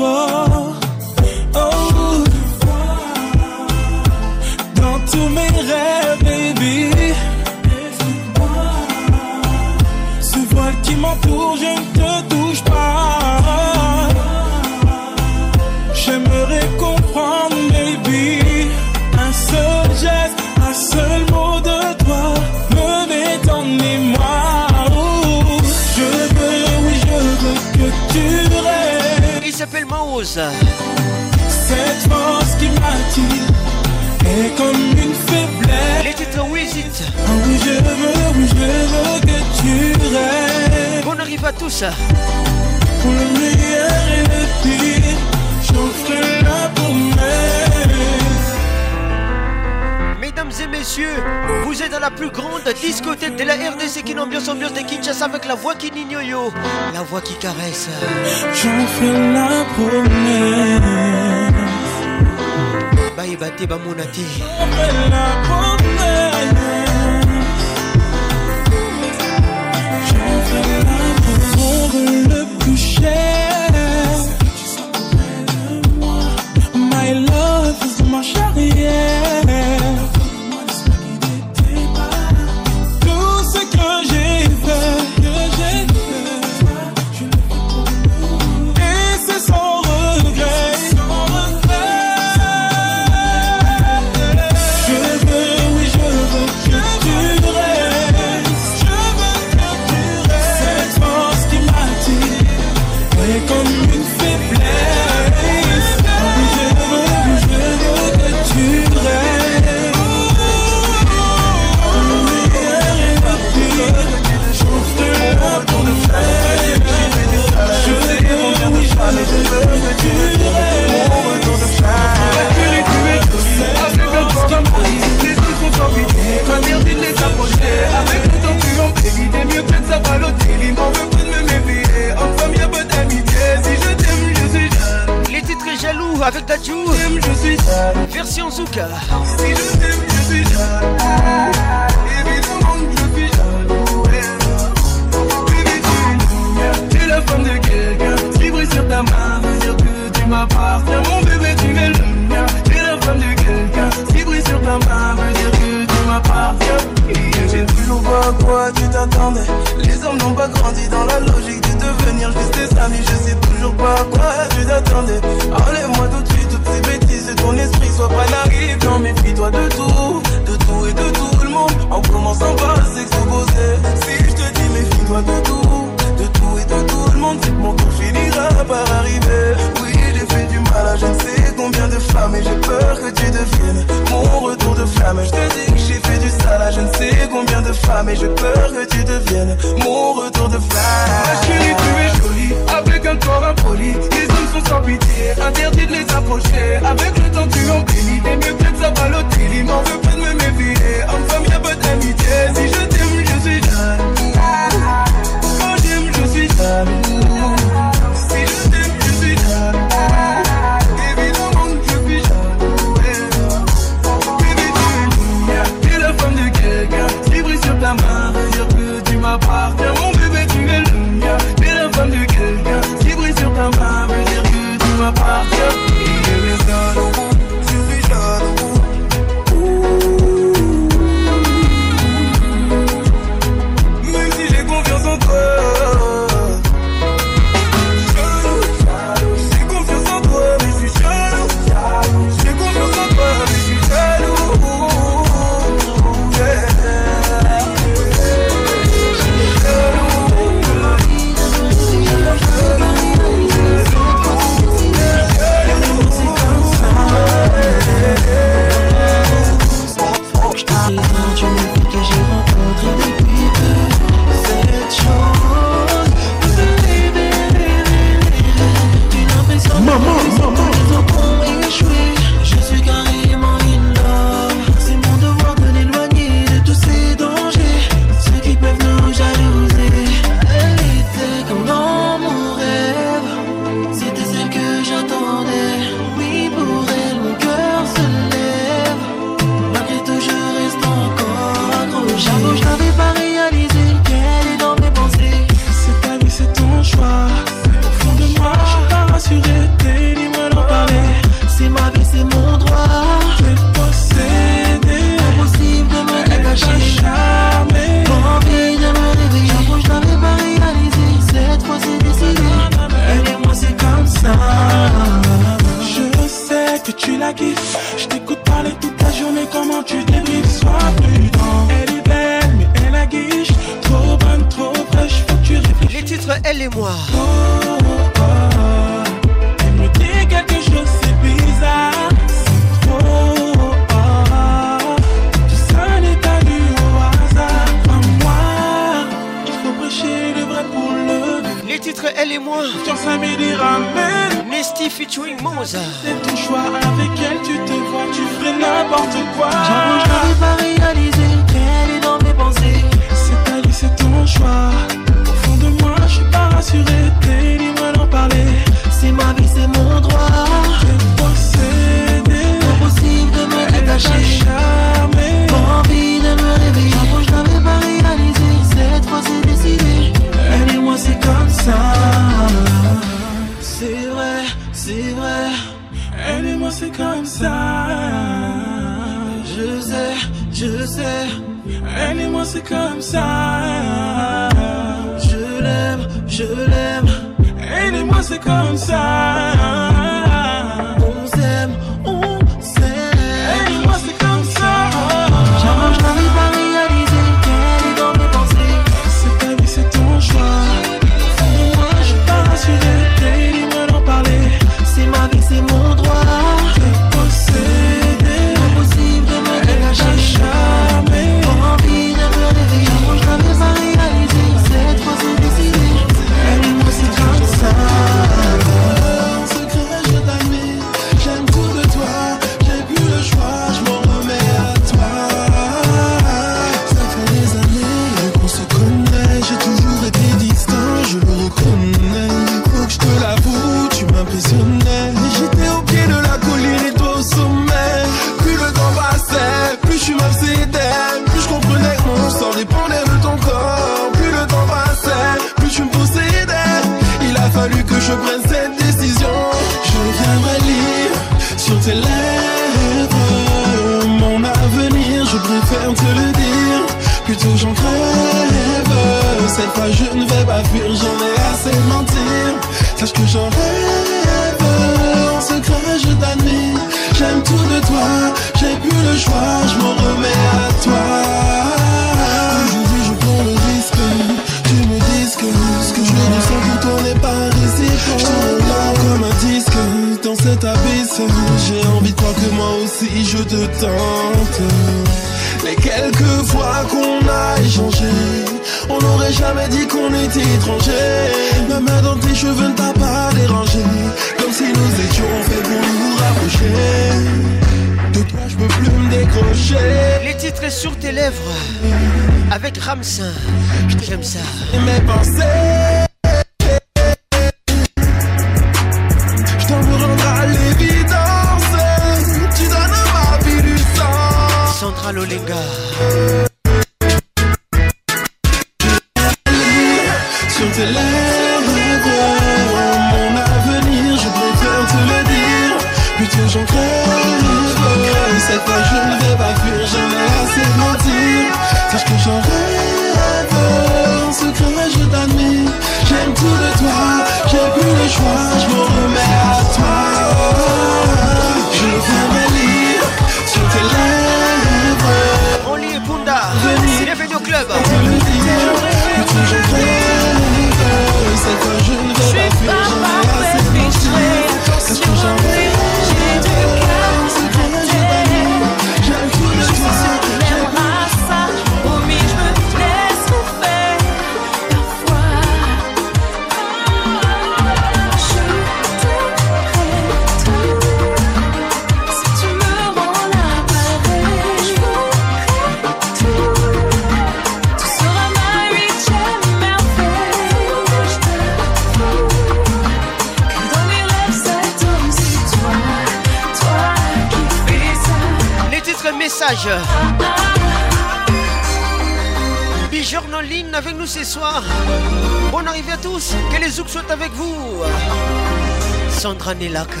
locker.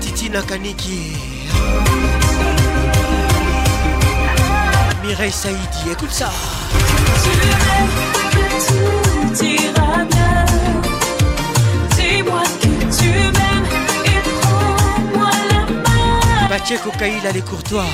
Titi Nakaniki. Mireille Saïdi, écoute ça. Tu rêves que tout ira bien. Dis-moi que tu m'aimes et prends-moi la main. Pacheco Kaïla, les courtois.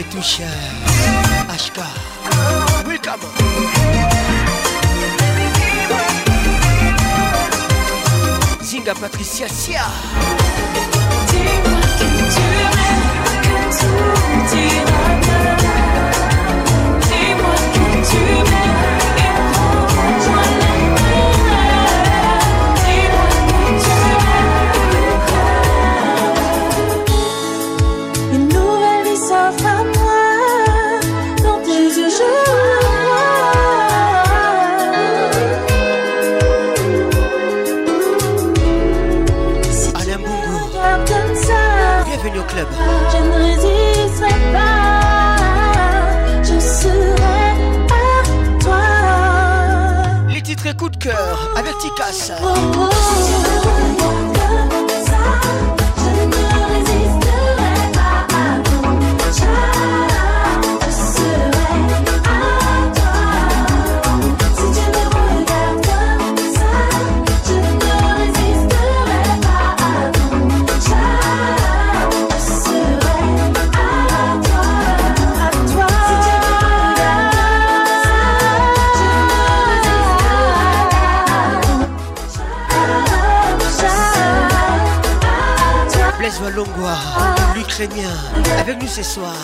Retusha come Welcome Zinga Patricia Sia. Dis-moi que tu que Dis-moi que tu cœur. Très. Avec nous ce soir.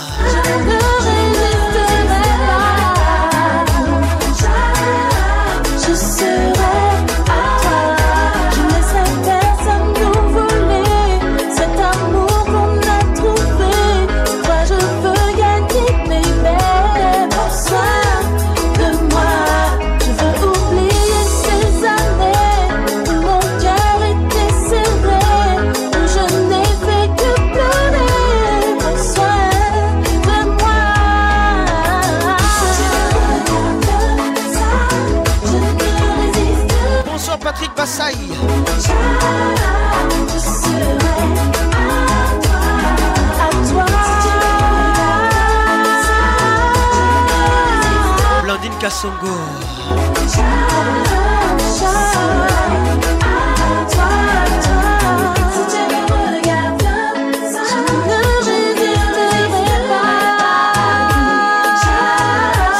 Kassongo.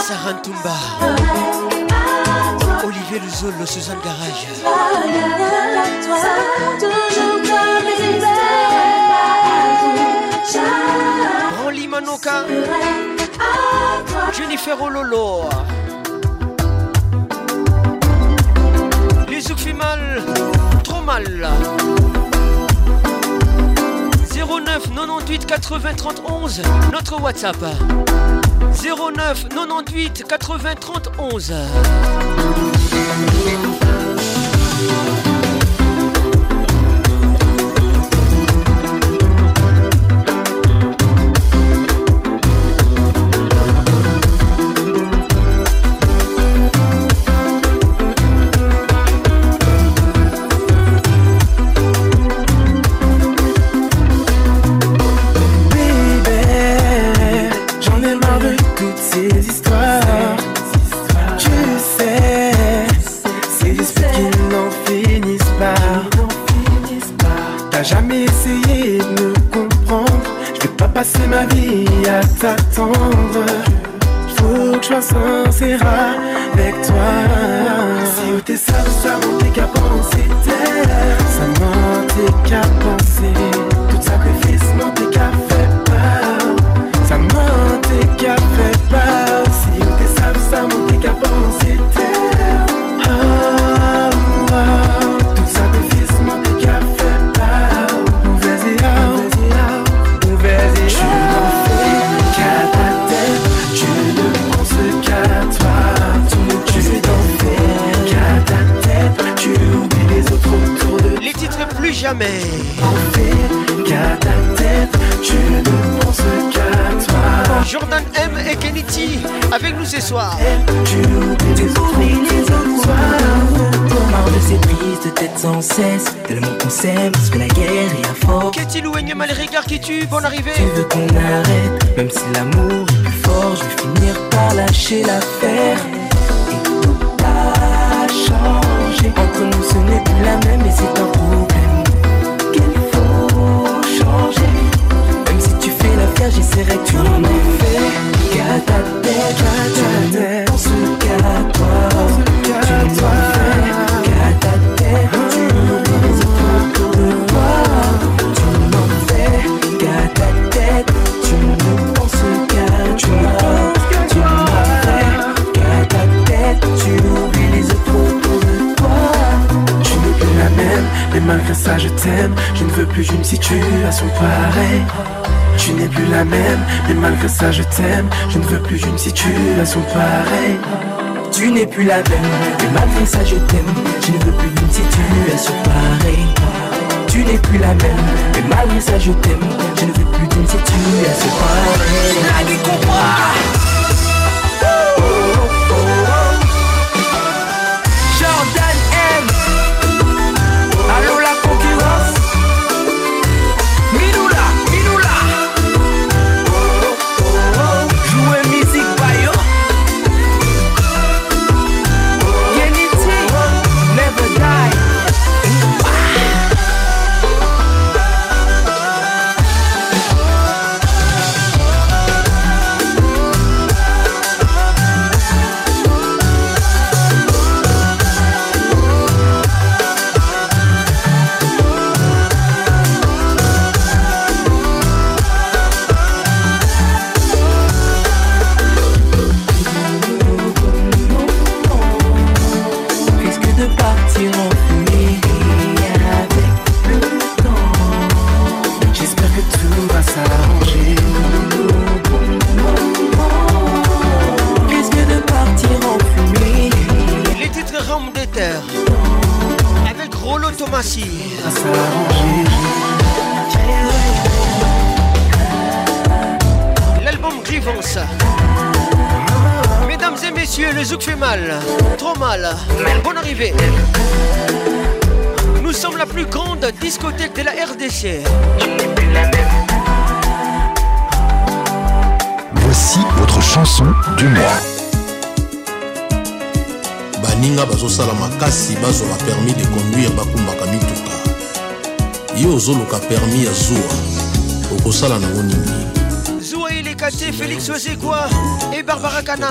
Sarantumba. Olivier Luzolo, Suzanne Garage. Branly Manoka. Jennifer Ololo. je fais mal, trop mal. 09 98 80 31, notre WhatsApp. 09 98 80 31. Tu n'es plus la même, de malgré ça je t'aime.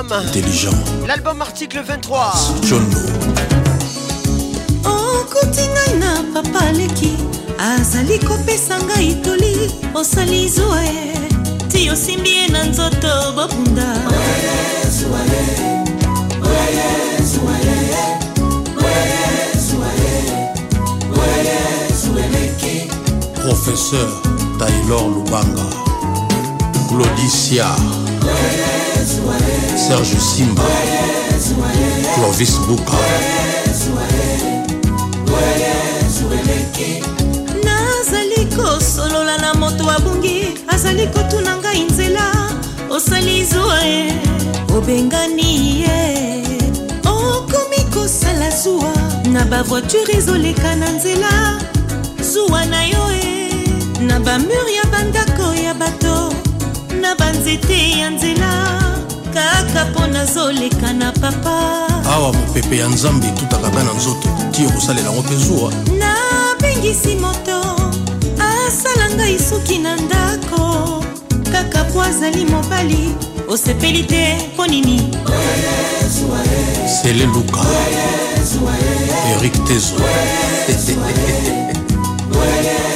Kanam. intelligent. L'album article 23. jono. Okuti ngai na papa aleki azali kopesa ngai toli osali zuwa ye ti osimbi ye na nzoto bobunda. Professeur taylor lubanga. Claudicia serge simba clovis buka nazali kosolola na moto abungi azali kotuna ngai nzela osali zuwa ye obengani ye. Okomi kosala zuwa na bavoiture ezoleka na nzela zuwa na yo e na bamure ya bandako ya bato na banzete ya nzela kaka mpo nazoleka na papa. Awa mopepe ya nzambe etutaka nga na nzoto ti okosalela yango mpe zuwa. Nabengisi moto asala ngai suki na ndako. Kaka po azali mobali osepeli te mpo nini? Sele luka. Erik tezo *laughs*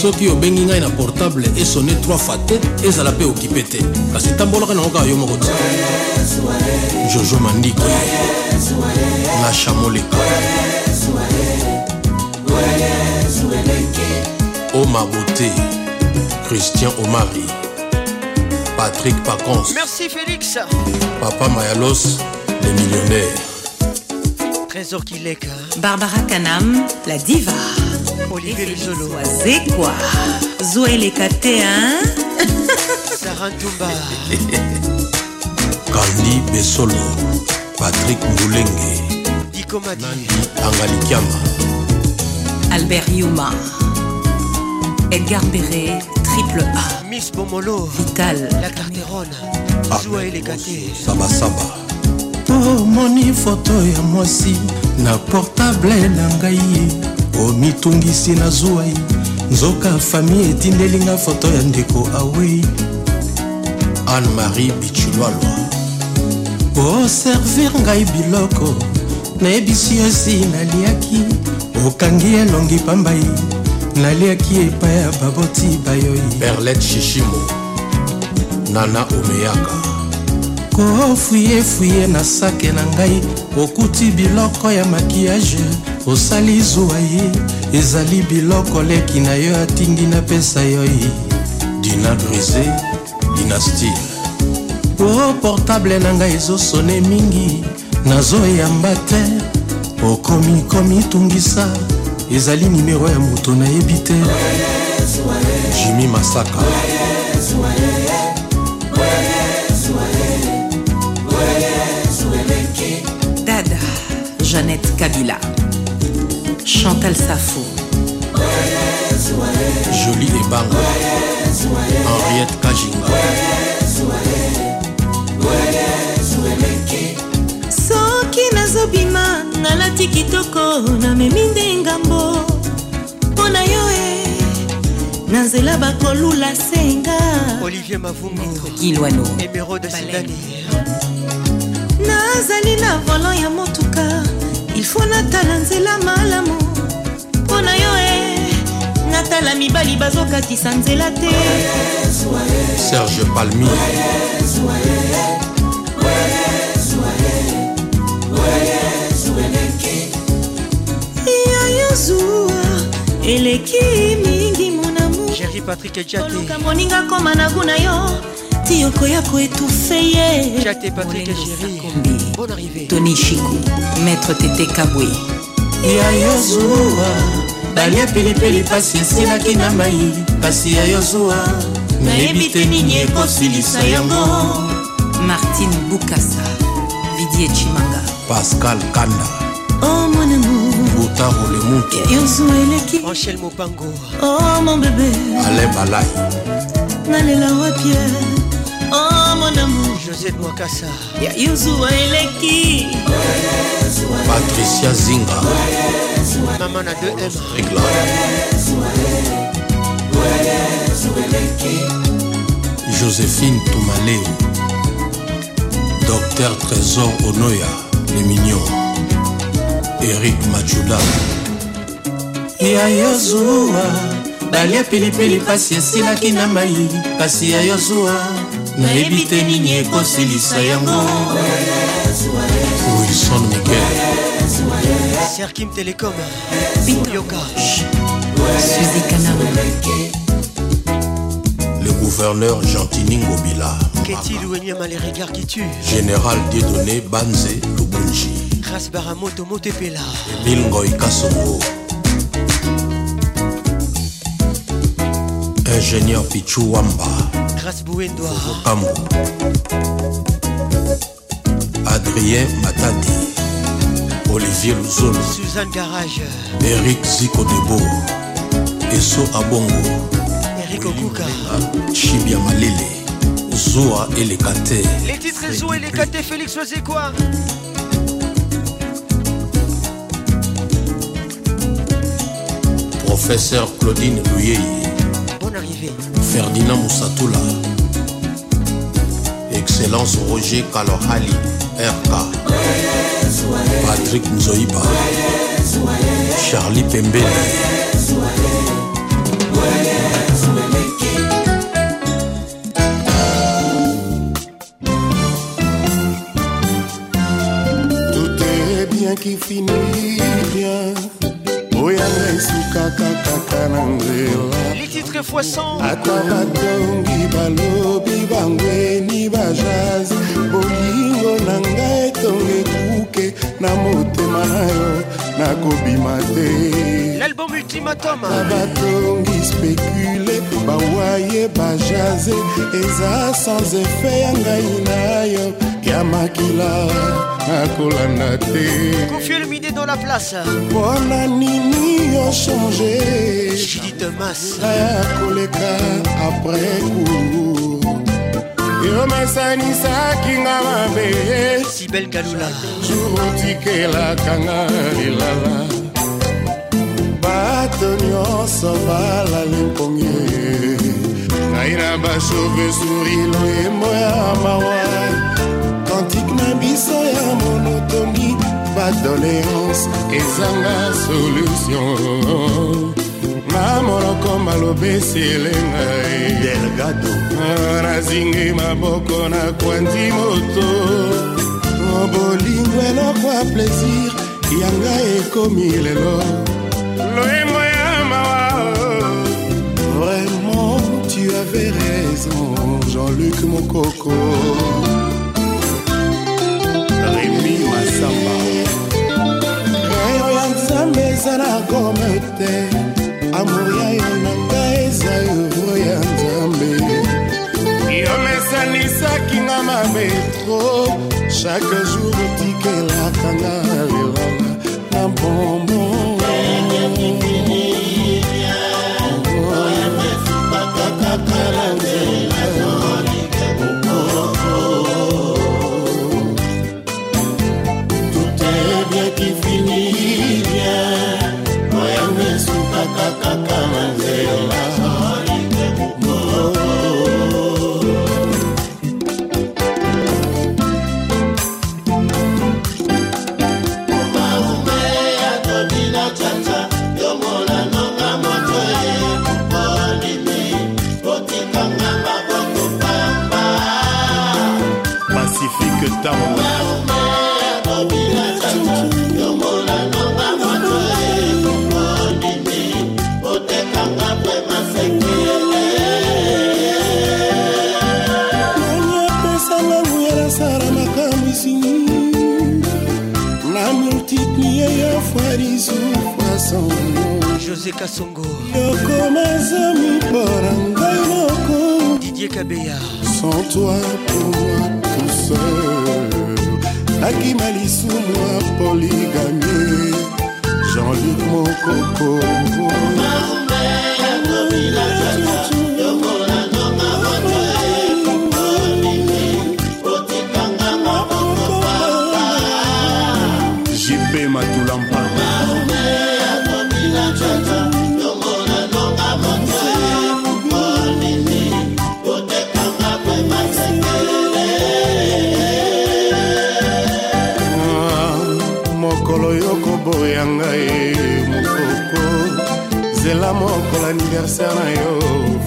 soki obengi ngai na portable esone 3 fois te ezala mpe okipe te. Kasi tambolaka nango kaka yo moko te. Jojo mandiki nasha moleka oma bote. Christian omari patrik pacons Merci Félix. papa mayalos le millionnaire Trésor Kileka. barbara kanam la diva Olivier Luzolo. wazekwa zoeleka te hein? *laughs* Sarah Ntumba. *laughs* kandi besolo patrik mbulenge Diko Madi. angalikiama albert yuma edgar bere triple a Miss Bomolo. vital La Carterone. Zoua il est cassé. sabasaba omoni foto ya mwasi na portable na ngai omitungisi na zwai nzoka fami etindelinga foto ya ndeko awei anne-marie bichulwalwa. Oservir ngai biloko nayebisi osi naliaki. Okangi elongi pambai naliaki epai ya baboti bayoi perlet shishimo nana omeyaka. Kofuyefuye na sake na ngai okuti biloko ya makiyage osali zuwa ye ezali biloko leki na yo atindi napesa yo ye. Dina brise dynastie o portable na ngai ezosone mingi nazoyamba te. Okomi komi tungisa ezali nimero ya moto nayebi te. Jimi masaka. Dada jeannette kabila chantal safo. Joli ebanga henriette kajinga. Soki nazobima nalati kitoko namemi nde ngambo mpo na yo e na nzela bakolula senga. Olivier Mavungu. gilwano Émeraude Sindani. nazali na volant ya motuka ilfo natala nzela malamu. Mpo na yo e natala mibali bazokatisa nzela te. Serge palmi. Yayo zuwa eleki mingi monamu koluka moninga koma na gu na yo. Ti okoya koetufe ye. Jate Patrick Jerry. Bonne arrivée. Tony Chikou, Maître Tété Kabwe. ya yozuwa balia pilipili pasi esilaki na mai pasi ya yozuwa nayebi te nini ekosilisa yango Martine Bukasa, Didier Chimanga. pascal kanda Oh mon amour, butaro lemutu Yozo eleki. Angèle Mopango. Oh mon bébé, alain balai nalela wapi Oh mon amour, Josette Mwakasa. ya Yozo eleki. patricia zinga. Maman a 2M. regla joséphine toumaleo docteur trésor onoya le mignon eric machula ya yozuwa balia pilipili pasi esilaki na mai pasi ya yozuwa nayebi te nini ekosilisa yango wilson miguel Serkim Telecom. Yoka. Le gouverneur gentini ngobila Ketty Louenyama, les regards qui tuent. général dieudonné banze lubunji Ras Baramoto Motepela. emile ngoi kasongo ingénieur pichu wamba Bouendoa. kambo adrien matadi olivier luzolo Suzanne Garage. eric ziko debo eso abongo Eric Okuka. chibia malele zuwa eleka te Les titres Zou et les Félix Oisé quoi professeur claudine luyei Bonne arrivée. ferdinand musatula excellence roger kalohali rk patrik nzoiba charlie pembele. Tout est bien qui finit Les titres fois 100. ata batongi balobi bangweni bajaz bolingo na ngai etonga ekuke na motema na yo nakobima te L'album Ultimatum. batongi spekule bawaye bajaze eza sans efe ya ngai na yo ya makila nakolanda te Confiez le midi dans la place. mpona nini yo change Judith Mas. ya koleka apres cour yo mesanisaki nga mabe. Sibel Galula. jour otikelaka nga lilala bato nyonso balali mpongi ngai na bashove suri loyembo ya mawa kantike na biso ya monotoni badoléance ezanga solution. Na monoko maloba esele ngai. Delgado. Nazingi maboko na kwandi moto. Bolingo eloko ya plaisir yanga ekomi lelo. Loyembo ya mawa. Vraiment tu avais raison jean-luc mokoko nzambe eza na gome te. Amour ya yo na ngai eza evro ya nzambe. Yo mesanisaki nga mabe tro chaque jour otikelaka nga lelala na bonbon josé kasongo. Yokoma zami mpona ngai moko. Didie kabeya. Sans toi pour moi tout seul. Akima lisumu ya poligamie jean-luc mokoko mokolo aniversaire na yo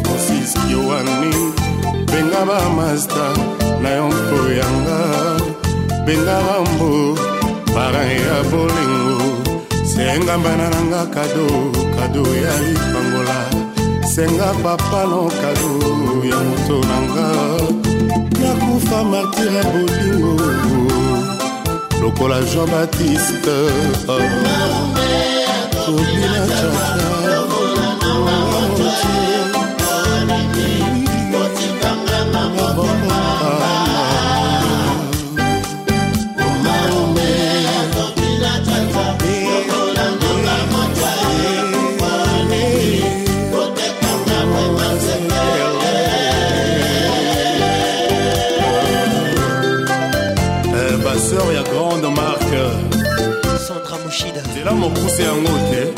francis yoani benga bamasta na yo mpo yanga. Benga rambo parin ya bolingo. Sengambana nanga kado kado ya lipangola. Senga papalo kado ya moto nanga nakufa martir ya bolingo. Lokola jean baptiste obina chacha nzela mokuse yango te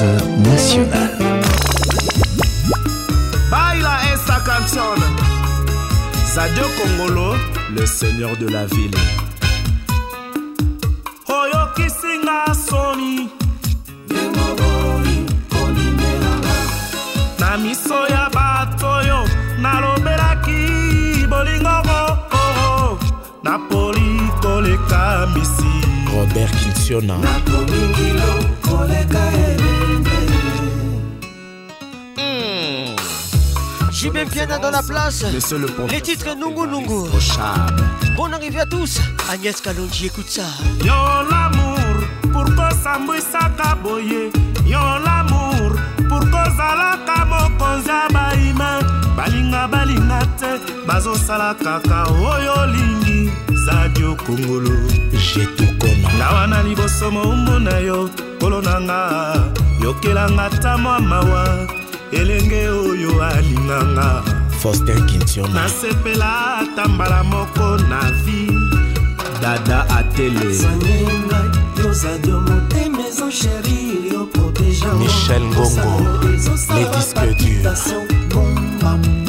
le caresseur national. Baila esta canción. Sadio Kongolo, le seigneur de la ville. Oyo kisinga soni. na miso ya bato oyo nalobelaki bolingo napoli koleka misi robert kinsiona JB Piana dans la place. Les titres Nungu Nungu. Bonne arrivée à tous. Agnès Kalonji, écoute ça. yo lamour pour kosambwisaka boye yo lamour pour kozalaka mokonzi ya baima balinga balinga te bazosala kaka oyo olingi zadio kongolo jetukona ngawa na liboso moumbu na yo kolo na nga yokelanga ta mwa mawa elenge oyo alinganga. Faustin kintiona nasepela ata mbala moko na vi. Dada atele. Michel ngongo les disques durs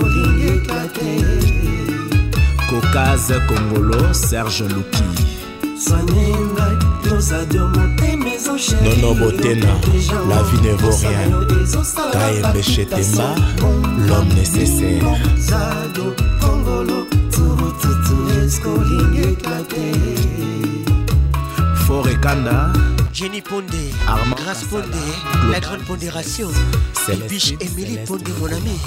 kolingeka te kokaze kongolo serge luki. Soigne ngai losadio motema nono botena la vie ne vaut rien kayembe shetemba l'homme nécessaire. Zado, kongolo, turu, tutu, esko, lingeka, Forekanda, Jenny Pondé, Armand Grace Pondé, la grande pondération. Biche Emily Pondé, mon ami.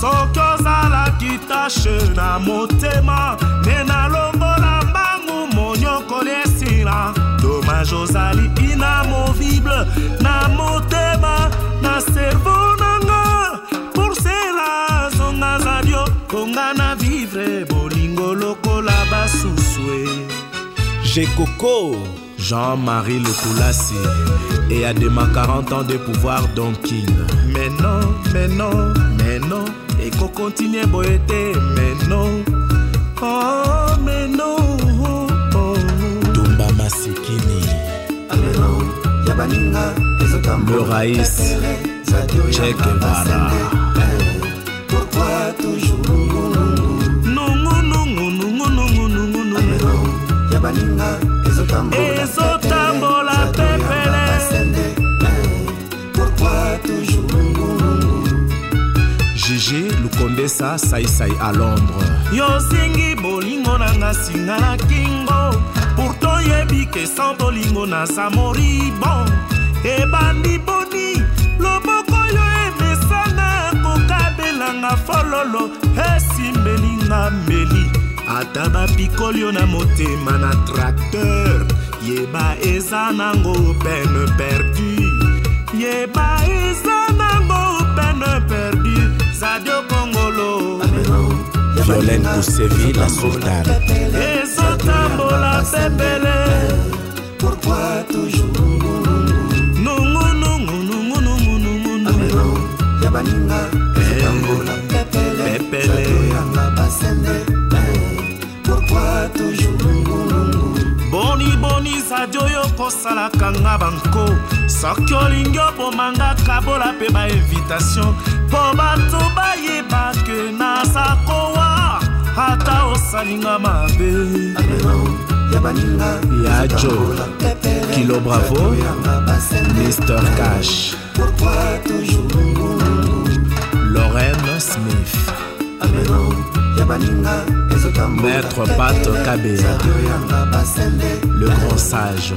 soki ozalaki tashe na motema nde nalongola mbangu monyokoli esila. Domage ozali inamovible na motema na servo nanga pour cela zonga zadio konga na vivre bolingo lokola basusue Gekoko Jean-Marie Lecoulassi et Adema 40 ans de pouvoir Donkin. Mais non, mais non, mais non, et qu'on continue boété, mais non. Oh, mais non. Oh, oh. Tumba Masikini. Alelo, Yabaninga, Le Raïs, Che Guevara. Eh, pourquoi toujours Nongo, nongo, nongo, nongo, nongo, nongo. Alelo, Yabaninga, ezotambola pepele. Pourquoi toujours gg lukondesa saisai à londres yozingi bolingo na nga singa na kingo. Pourto yebi ke san bolingo naza moribon ebandi boni loboko yo emesana kokabelanga fololo esimbelinga mbeli ata bapikoli yo na motema na tracteur. Yeba eza nango pene perdu. Yeba eza nango pene perdu. Zadio kongolo. Violaine kusevi la sultane. Ezotambola pepele nungu nungu yabaninga ezotambola pepele. Pepele zadi oyo kosalaka nga banko. Soki olingi obomanga kabola mpe bainvitation mpo bato bayeba ke naza kowa ata osalinga mabe. Ya jo kilo bravo mr cash. Lorraine smith maître pat kabea le grand sage.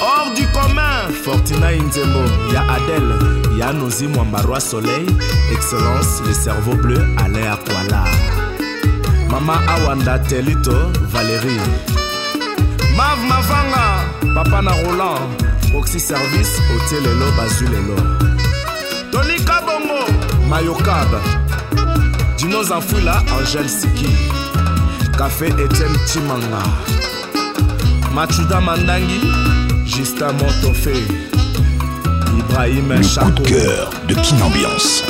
Hors du commun. Fortina inzembo ya adele ya nozi mwambaroi soleil. Excellence le cerveau bleu alain akwala mama awanda telito valérie. Mav mavanga papa na roland oxy service otie lelo mayokab. Dino zanfwila angèle siki café etienne timanga. Machuda mandangi justin montofe ibrahim Le coup chako de cœur de Kin Ambiance.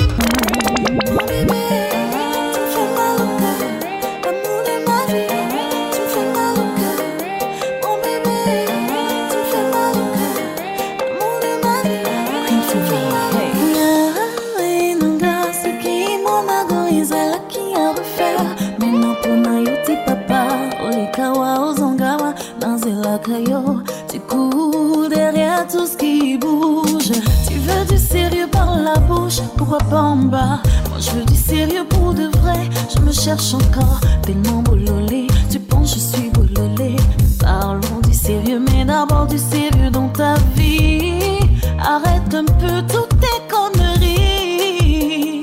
Pourquoi pas en bas? Moi je veux du sérieux pour de vrai. Je me cherche encore, tellement boulolé. Tu penses je suis boulolé. Parlons du sérieux, mais d'abord du sérieux dans ta vie. Arrête un peu toutes tes conneries.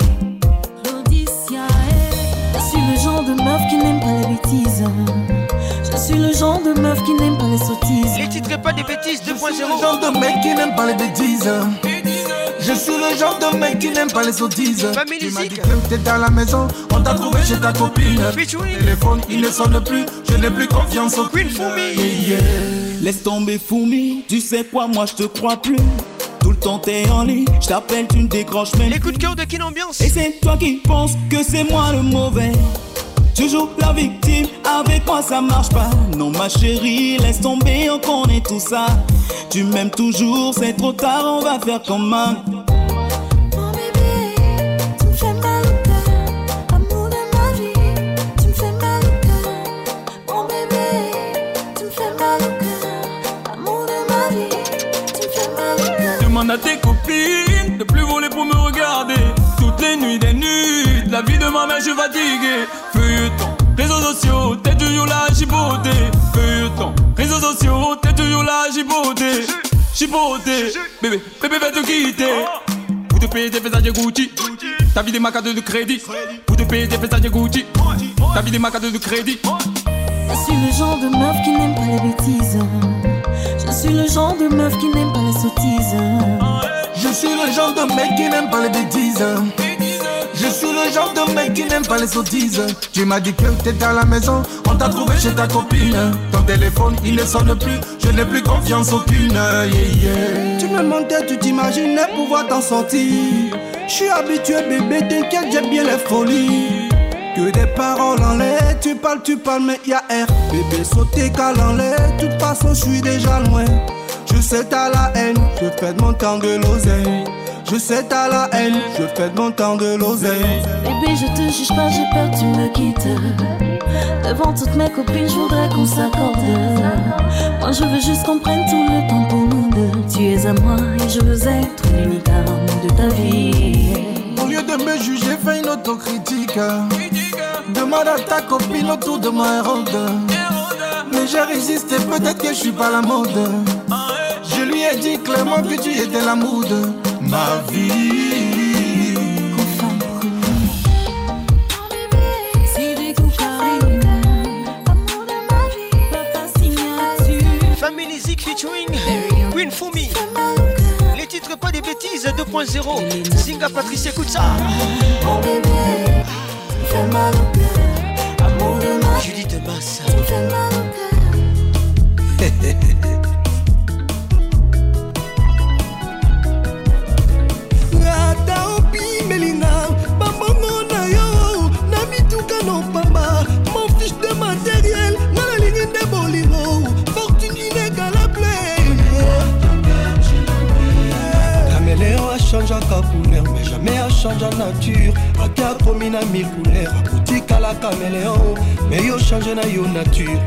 Je suis le genre de meuf qui n'aime pas les bêtises. Je suis le genre de meuf qui n'aime pas les sottises. Les titres et pas des bêtises 2.0. le genre de mec qui n'aime pas les bêtises. Je suis le genre de mec qui n'aime pas les sottises. Tu m'as dit que t'es à la maison, on t'a trouvé chez ta copine. Téléphone, il ne sonne plus, je n'ai plus confiance au Queen Laisse tomber Foumi, tu sais quoi, moi je te crois plus. Tout le temps t'es en ligne, je t'appelle, tu ne décroches même. Les coups de cœur de Kin Ambiance. Et c'est toi qui penses que c'est moi le mauvais. Tu joues la victime, avec moi ça marche pas. Non, ma chérie, laisse tomber, on connaît tout ça. Tu m'aimes toujours, c'est trop tard, on va faire comment Tu me fais mal au cœur, amour de ma vie. Tu me fais mal au cœur, mon bébé. Tu me fais mal au cœur, amour de ma vie. Tu me fais mal au cœur. Demande à tes copines la vie de ma mère, je suis fatigué. Feuilleton, réseaux sociaux, t'es toujours là, chipoté. Feuilleton, réseaux sociaux, t'es toujours là, chipoté. Chipoté, bébé, bébé va te quitter. Pour te payer des messages Gucci, t'as vidé ma carte de crédit. Pour te payer des messages Gucci, t'as vidé ma carte de crédit. Je suis le genre de meuf qui n'aime pas les bêtises. Je suis le genre de meuf qui n'aime pas les sottises. Je suis le genre de mec qui n'aime pas les bêtises. Je suis le genre de mec qui n'aime pas les sottises. Tu m'as dit que t'étais à la maison, on t'a trouvé chez ta copine. Ton téléphone, il ne sonne plus, je n'ai plus confiance aucune. Tu me mentais, tu t'imaginais pouvoir t'en sortir. Je suis habitué, bébé, t'inquiète, j'aime bien les folies. Que des paroles en l'air, tu parles, tu parles, mais y'a R. Bébé, sauter cal en l'air, toute façon, je suis déjà loin. Je sais, t'as la haine, je fais de mon temps de l'oseille. Je sais t'as la haine, je fais de mon temps de l'oseille. Bébé, je te juge pas, j'ai peur que tu me quittes. Devant toutes mes copines, je voudrais qu'on s'accorde. Moi, je veux juste qu'on prenne tout le temps pour nous deux. Tu es à moi et je veux être l'unique amour de ta vie. Au lieu de me juger, fais une autocritique. Demande à ta copine autour de moi, Hérode. Mais j'ai résisté, peut-être que je suis pas la mode. Je lui ai dit clairement que tu étais l'amour de ma vie. Family Music featuring Queen Fumi. Les titres pas des bêtises 2.0. Zinga Patricia écoute ça. *laughs* mais jamais achange nature. Ake akomi na mille couleur akotikala caméléon mais yo change yo nature.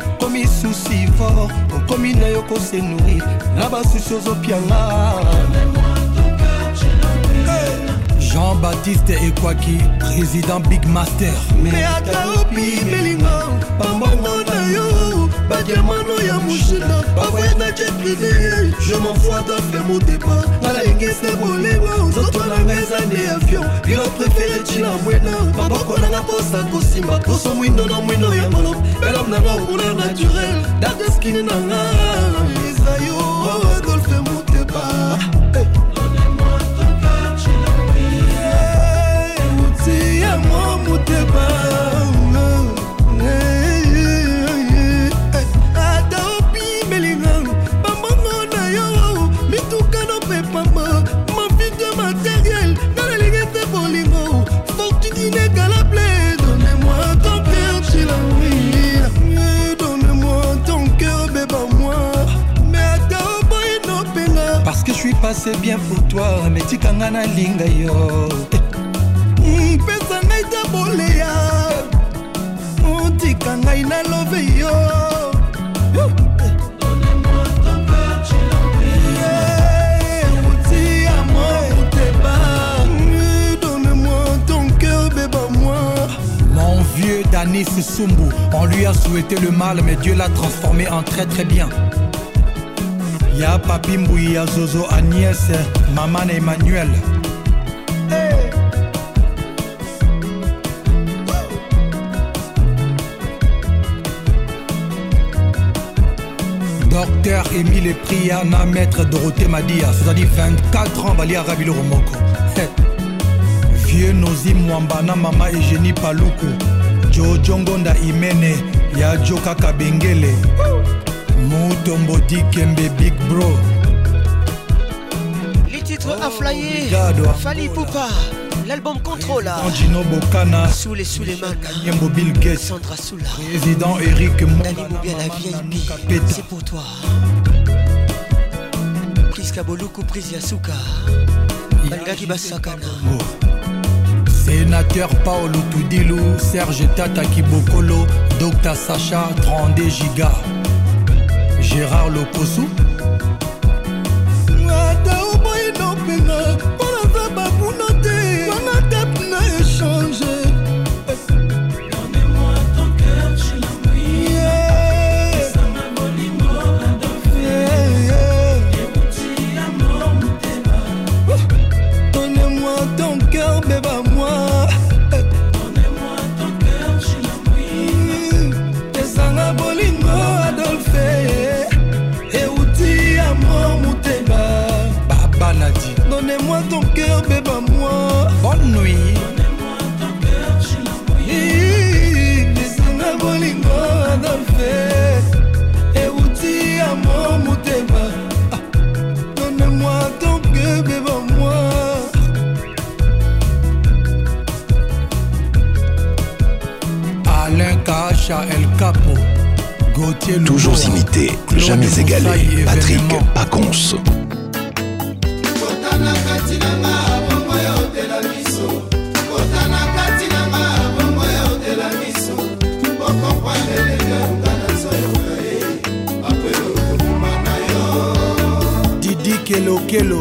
Fort Jean-Baptiste Ekwaki, président Big Master. me jet privé je m'enfoi dafe motepa nalengese bolengo nzoto nanga eza nde avion bilo préféré tina mwena maboko nanga posa kosimba poso mwindo na mwindo ya malop elom nanga couleur naturel. Dakeskini nanga eza yo adolfe motepa uti je passé bien pour toi, mais na linga yo. mpesa ngai ta boleya otika ngai na love yo Yeah, outil à moi, ou t'es bas. Donne-moi ton cœur, bébé-moi. Mon vieux Danis Sumbu, on lui a souhaité le mal, mais Dieu l'a transformé en très très bien. ya papi mbui ya zozo agnès mama na emmanuel. Docteur émile epria na maître dorothé madia sozali 24 ans balia rabiloko moko *laughs* vieux nozi mwamba na mama egénie paluku. Jojongonda imene ya jokaka bengele oh. Mutombo Dikembe Big Bro. Les titres à flyer. Obrigado. Fali Poupa. L'album Contrôle. Angino Bokana, Soule Suleiman. Yembo Bill Gates, Sandra Soula. Président Eric Dali Moubia la VIP. C'est pour toi. Kiska Boluku Prise Yasuka. Balgaki Basakana. Sénateur Paolo Tudilou, Serge Tata Kibokolo, Dr Sacha, 32 Giga, Gérard Lokosu, Capo, Toujours imité, jamais égalé, Patrick Paconce. Didi Kelo Kelo.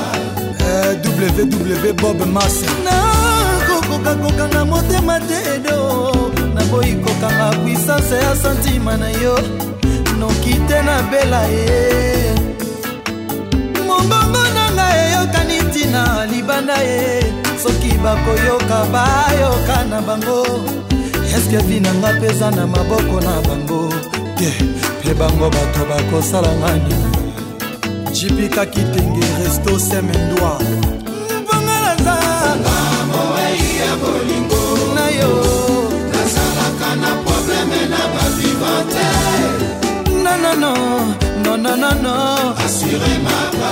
ww bob mas nakokoka kokanga motema te edo. Naboyi kokanga puissance ya santima na yo. Noki te nabela ye. Mombongo nanga eyokani ntina libanda ye. Soki bakoyoka bayoka na bango. Eske vi nanga mpeza na maboko na bango? Te mpe bango bato bakosala ngani? Jipika kitenge resto semendwa bolingo na yo. Nazalaka na probleme na bavivante nonono nononono asure maba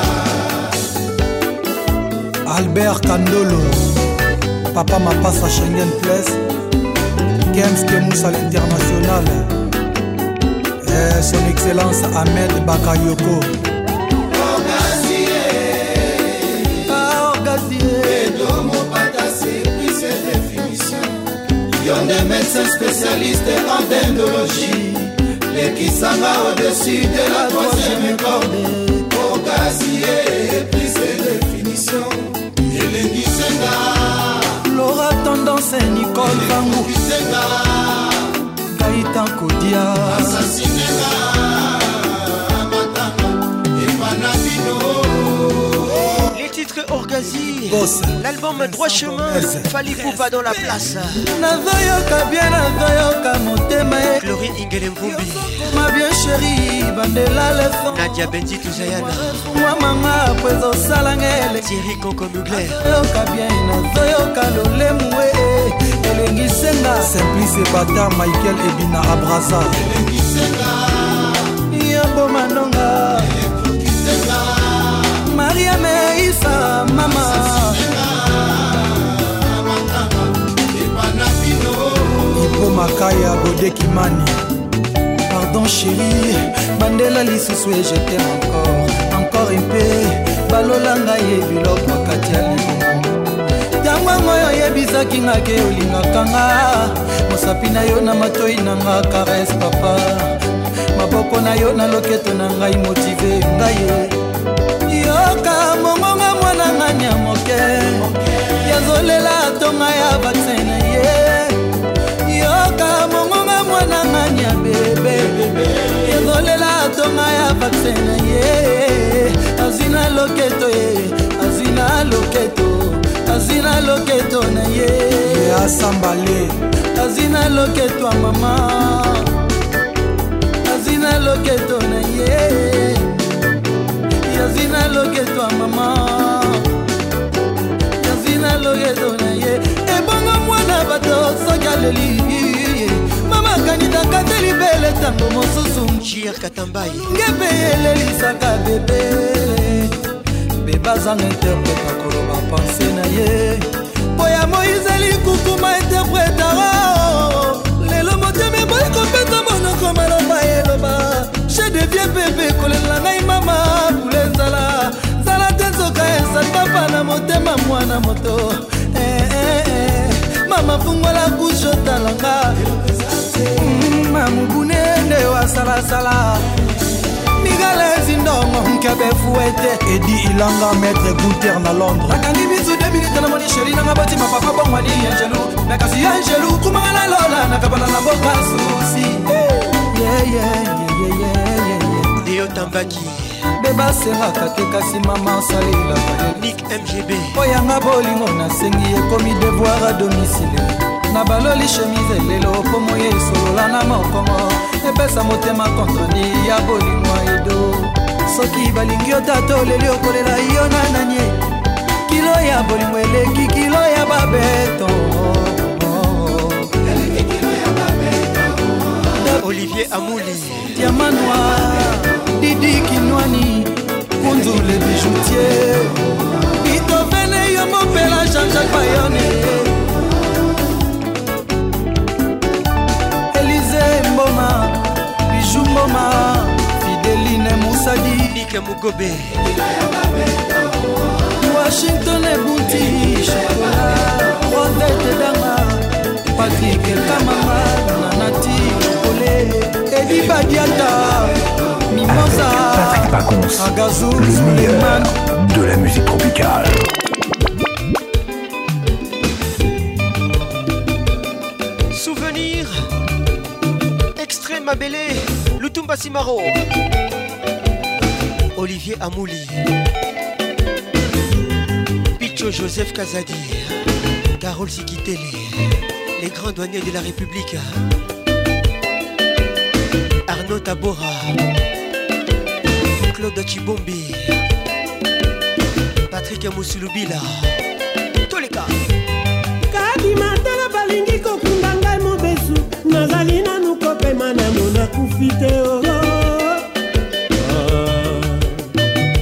albert kandolo papa mapasa schengen plus kems kemusa l'international eh, son excellence ahmed bakayoko yo nde médecin spécialiste en dendologie lekisanga au-dessus de la troisième corde ogazie plus de définition elengisenga lora tendance nicole bangu kisenga kaitan kodia. Asasinenga Les titres Orgazi, Boss. l'album Droit Chemin, Fali Poupa dans la place. nazoyoka bien nazoyoka motema e Glory Ingele Mvumbi, ma bien sheri bandela lefon Nadia Benzi Tuzayana, mwa manga po ezosalanga ele Thierry Coco Mugler, nazoyoka bien nazoyoka lolemu elengisenga simplice bata michael ebina abraza. Yabo mama. Ipo makaya bodekimani pardon chéri bandela lisusu e jete encore. Encore mpe balola ngai ye biloko kati ya likongo ntango yango oyo oyebisaki nga ke olingaka nga mosapi na yo na matoi na nga kares papa. Maboko na yo na loketo na ngai motive ngai ya moke. Yazolela tonga ya vaksin na ye. Yoka mongonga mwana ngani ya bebe. Yazolela tonga ya vaksin na ye. Azina loketo ye azina loketo azina loketo na ye. Asambale azina loketo ya mama. Azina loketo na ye. Yazina loketo ya mama yazina loketo na ye. Ebongo mwana bato soki aleli. Mama kanitaka te libele ntango mosusu Jir Katambaye, ngepe elelisaka bebe. Bebazanga interprete akoloba pense na ye. Mpo ya moize likukuma wasalasala migalezi ndongo nkebe fuete edi ilanga maître guter na londres. Nakangi bisu de minute namoni sheri nanga batima papa bongwani angelu me kasi angelu kumanga na lola nakabana na boka susi Léo Tambaki, basengaka te kasi mama osalelaka nik mgb oyanga bolingo nasengi ekomi devoir a domicile na baloli chemise elelo mpo moye esolola na mokongo. Epesa motema kontrani ya bolingo edo. Soki balingi yo tata oleli okolela yo na nanie. Kilo ya bolingo eleki kilo ya babeto. Olivier amuli diamant noir didi kinwani kunzule bijoutier. Itovene yo mopela jean-jacques bayone biju mboma fideline musadi nike mugobe. Washington ebunti shokola rosette danga patrik kamanga nanati kole edi badiata mimosa Patrick Pacons, agazou le meilleur suleiman de la musique tropicale. Souvenir Extrait Mabélé Lutumba Simaro. Olivier Amouli. Picho Joseph Kazadi. Carole Sikitele. Les grands douaniers de la République. Arnaud Tabora. Claude Chibombi. Patrick Moussoulubila. Toleka kadima tala balingi kokunda ngai mobesu. Nazali nanu kopema na monakufi te o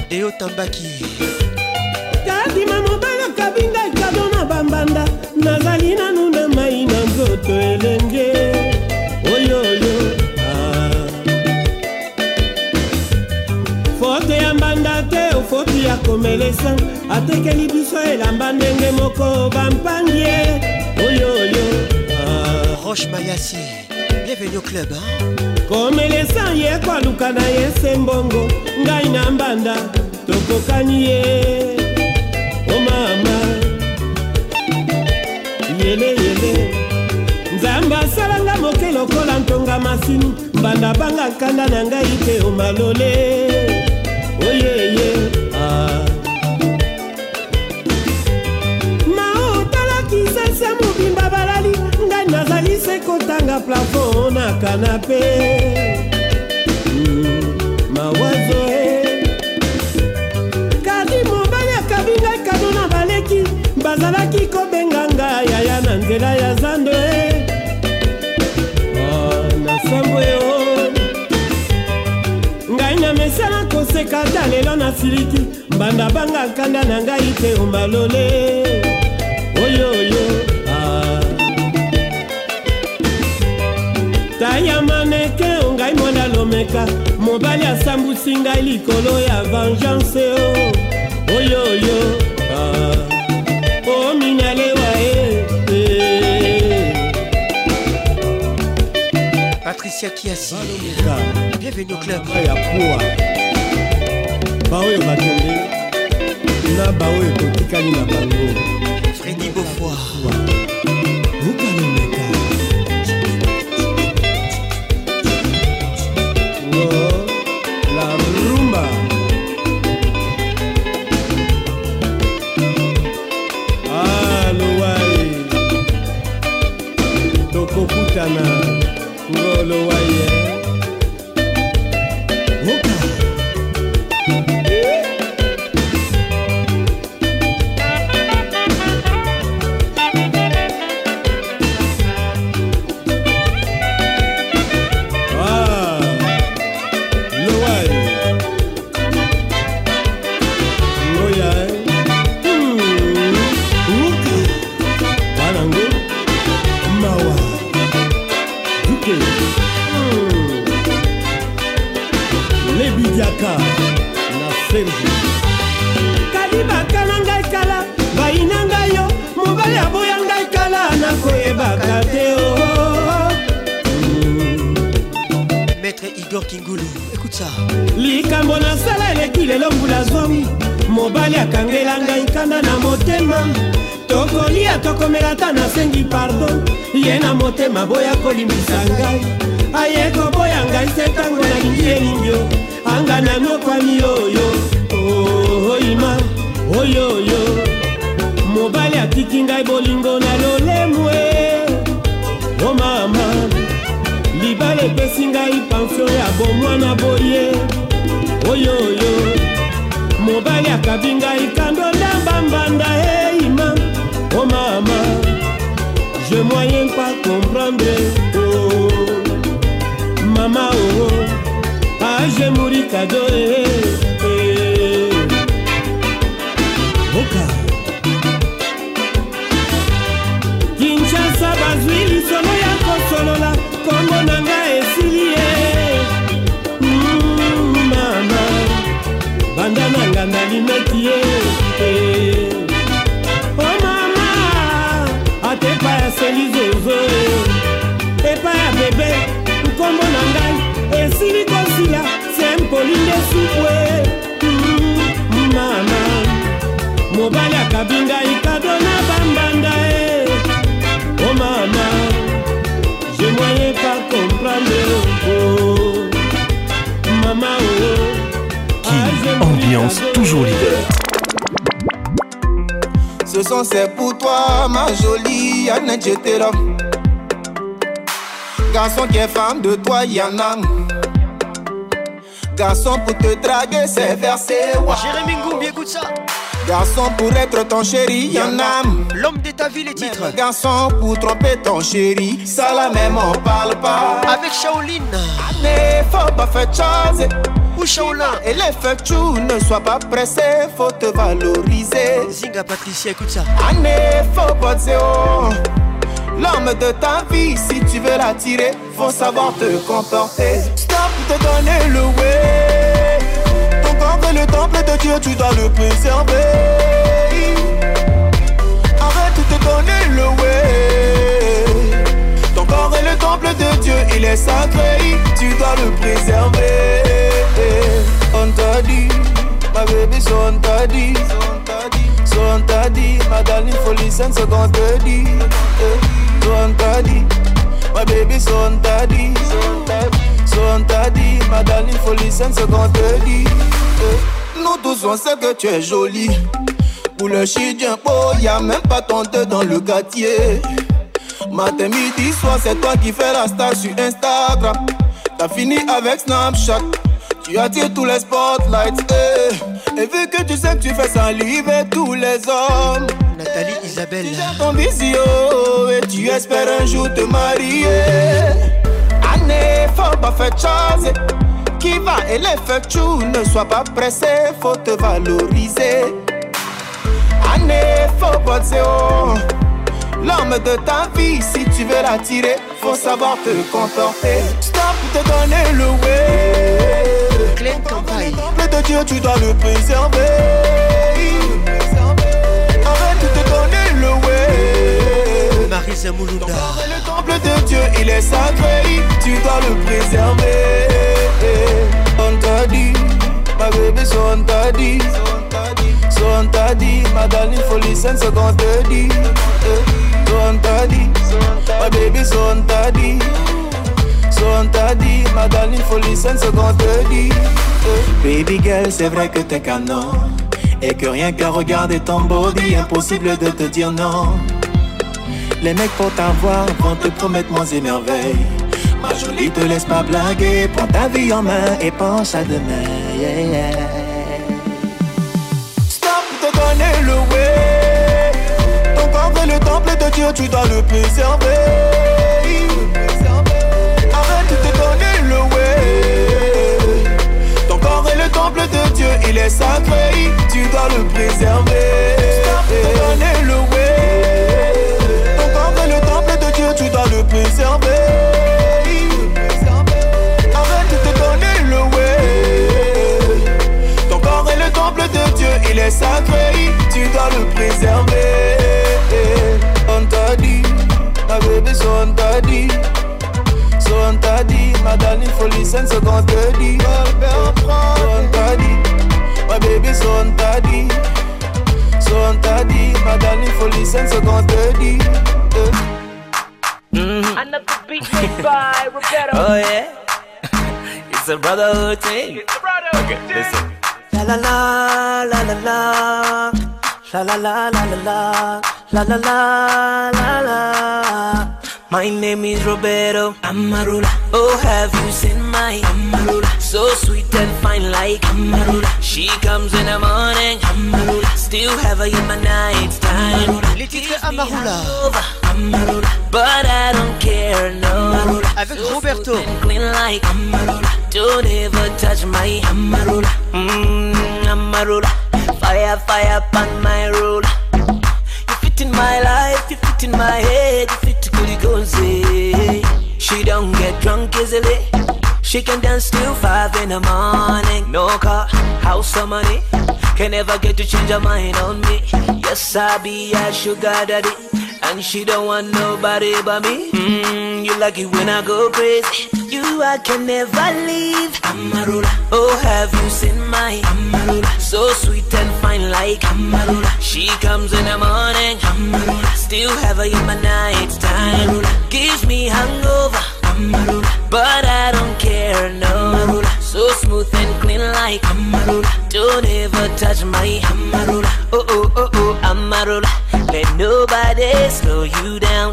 Deo Tambaki. Kadima mobali akabi ngai kado na bambanda. Nazali nanu na mai na nzoto elenge. Oyoyo. Foto ya mbanda te ofoti ya komelesa. Atekeli biso elamba ndenge moko bampangi ye oyoyo Roche Mayasi Bienvenue au club komelesa ye kwaluka na ye se mbongo ngai na mbanda tokokani ye o mama. Yeleyele nzambe asalanga moke lokola ntonga masini mbanda banga nkanda na ngai te o kotanga plafon na kanape Mm, mawazo e. Kadi mobali akabi ngai kado na baleki bazalaki kobenga ngai yaya na nzela ya zando e. Ah, na sambo e o ngai na mesala koseka ata lelo nasiliki mbanda banga nkanda na ngai te omalole. Oyoyo taya maneke ngai mwana lomeka. Mobali asambusi ngai likolo ya vengeance o oyoyo ah. o minalewa e eh. Patricia Kiasi. Bienvenue au club. Ya puwa baoyo batonde na baoyo totikali na bango. Freddy Beaufoy ukalomeka nyokwami oyo oima oyoyo mobali atiki ngai bolingo na lolemu e o mama libala epesi ngai pansio ya bomwana boye. Oyoyo mobali akabi ngai kando ndambambanda eima o mama je moyen pas comprendre oh. mama oo oh. Age muri kado eh, eh. oka kinshasa bazwi lisolo ya kosolola kombo na ngai esili ye Mm, mama banda na nga nalimeki ye eh. o mama ata epai ya selizozo epai ya bebe nkombo na ngai sempolide supwe mama mobali kado na bambanda e o mama je moyen pas comprendre oh. mama oh. Ambiance toujours leader. Ce son c'est pour toi, ma jolie Annette. Garçon qui est femme de toi, y'en a. Garçon pour te draguer, c'est versé. Jérémy Ngoumbi, écoute ça. Garçon pour être ton chéri, y'en a. L'homme de ta vie, les titres. Garçon pour tromper ton chéri, ça la même on parle pas. Avec Shaolin. Mais faut pas faire chose. Ou Shaolin? Et l'effectueux, ne sois pas pressé, faut te valoriser. Zinga Patricia, écoute ça. Année, faut pas oh. L'homme de ta vie, si tu veux l'attirer, faut savoir te comporter. De donner le way. Ton corps est le temple de Dieu, tu dois le préserver. Arrête de te donner le way. Ton corps est le temple de Dieu, il est sacré, tu dois le préserver. On t'a dit, ma baby, so on t'a dit. So on t'a dit, ma darling, faut listen ce qu'on te dit. Eh, So on t'a dit, ma baby, so t'a dit. So on t'a dit, ma darling, faut listen ce qu'on te dit. Eh, Nous tous on sait que tu es jolie. Pour le chidien, oh, y'a même pas ton deux dans le quartier. Matin, midi, soir, c'est toi qui fais la star sur Instagram. T'as fini avec Snapchat. Tu attires tous les spotlights. eh. Et vu que tu sais que tu fais saliver tous les hommes. Nathalie Isabelle. Tu ton visio et tu espères un jour te marier. Faut pas faire chose. Qui va et l'effectue, ne sois pas pressé, faut te valoriser. Année, faut pas oh. L'homme de ta vie, si tu veux l'attirer, faut savoir te comporter. Stop te donner le way. Clem Campagne. Le de Dieu, tu dois le préserver. Arrête de te donner le way. Marisa Moulounda. Le temple de Dieu, il est sacré, tu dois le préserver. On t'a dit, ma bébé, on t'a dit. On t'a dit, ma darling, faut listen ce qu'on te dit. On t'a dit, ma bébé, on t'a dit. On t'a dit, ma darling, faut listen ce qu'on te dit. Baby girl, c'est vrai que t'es canon. Et que rien qu'à regarder ton body, impossible de te dire non. Les mecs pour t'avoir vont te promettre moins et merveilles. Ma jolie, te laisse pas blaguer. Prends ta vie en main et pense à demain. Yeah, yeah. Stop te donner le way. Ton corps est le temple de Dieu, tu dois le préserver. Arrête de te donner le way. Ton corps est le temple de Dieu, il est sacré, tu dois le préserver. Stop te donner le way. Le préserver. Arrête de te donner le way. Ton corps est le temple de Dieu, il est sacré, tu dois le préserver. On t'a dit, ma bébé, so on t'a dit. T'a dit, ma darling, faut listen ce qu'on te dit. So on t'a dit, ma bébé, so on t'a dit. T'a dit, ma darling, faut listen ce qu'on te dit. Mm-hmm. Another beat made by Roberto. Oh yeah. It's *laughs* It's a brotherhood thing. Okay, listen. La la la la la la. La la la la la la. La la la la la. My name is Roberto Amarula. Oh, have you seen my Amarula? So sweet and fine like Amarula. She comes in the morning. Amarula. Still have her in my night time. Titres Amarula. Amarula. But I don't care, no. Avec Roberto. Clean like Amarula. Don't ever touch my Amarula. Mmm, Amarula. Fire, fire upon my ruler. You fit in my life, you fit in my head, you fit to goody say. She don't get drunk easily. She can dance till five in the morning. No car, house or money. Can never get to change her mind on me. Yes, I be a sugar daddy. And she don't want nobody but me. Mm, you like it when I go crazy. You I can never leave. Amarula. Oh, have you seen my Amarula? So sweet and fine like Amarula. She comes in the morning. Amarula. Still have her in my night time. Gives me hangover. But I don't care, no. So smooth and clean like. Don't ever touch my. Oh, oh, oh, oh, Amarula. Let nobody slow you down.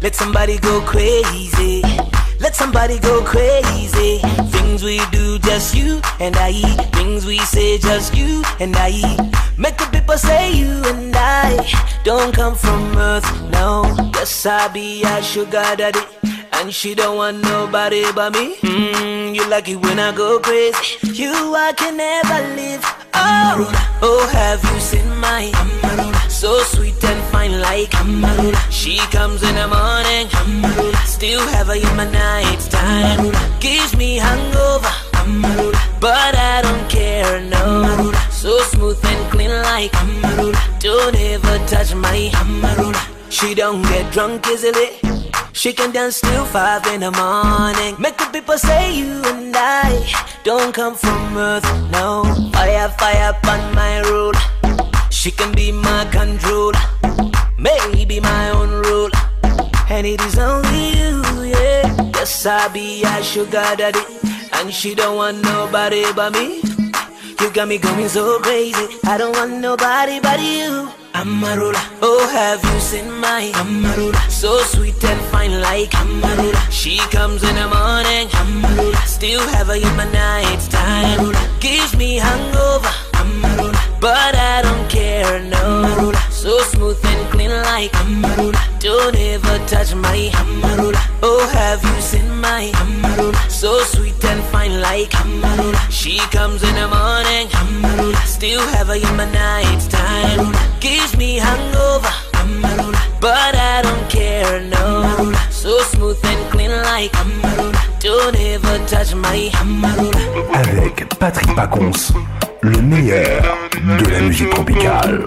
Let somebody go crazy. Let somebody go crazy. Things we do, just you and I. Things we say, just you and I. Make the people say you and I don't come from earth, no. Yes, I be a sugar daddy. And she don't want nobody but me. Mm, you like it when I go crazy. You I can never live. Oh, oh, have you seen my Amarula? So sweet and fine like Amarula. She comes in the morning. Amarula. Still have her in my night time. Amarula. Gives me hangover. Amarula. But I don't care, no. Amarula. So smooth and clean like Amarula. Don't ever touch my Amarula. She don't get drunk easily. She can dance till five in the morning. Make the people say you and I don't come from earth, no. Fire, fire upon my rule. She can be my controller, maybe my own rule. And it is only you, yeah. Yes, I be a sugar daddy. And she don't want nobody but me. You got me going so crazy. I don't want nobody but you. Amarula. Oh, have you seen my Amarula? So sweet and fine like Amarula. She comes in the morning. Amarula. Still have her in my night time. Gives me hangover. Amarula. But I don't care, no. Amarula. So smooth and clean like Amarula. Don't ever touch my Amarula. Oh, have you seen my Amarula? So sweet and fine like Amarula. She comes in the morning. Amarula. Still have her in my night time. Gives me hangover. Amarula. But I don't care, no. Amarula. So smooth and clean like Amarula. Don't ever touch my Amarula. Avec Patrick Pacons, le meilleur de la musique tropicale.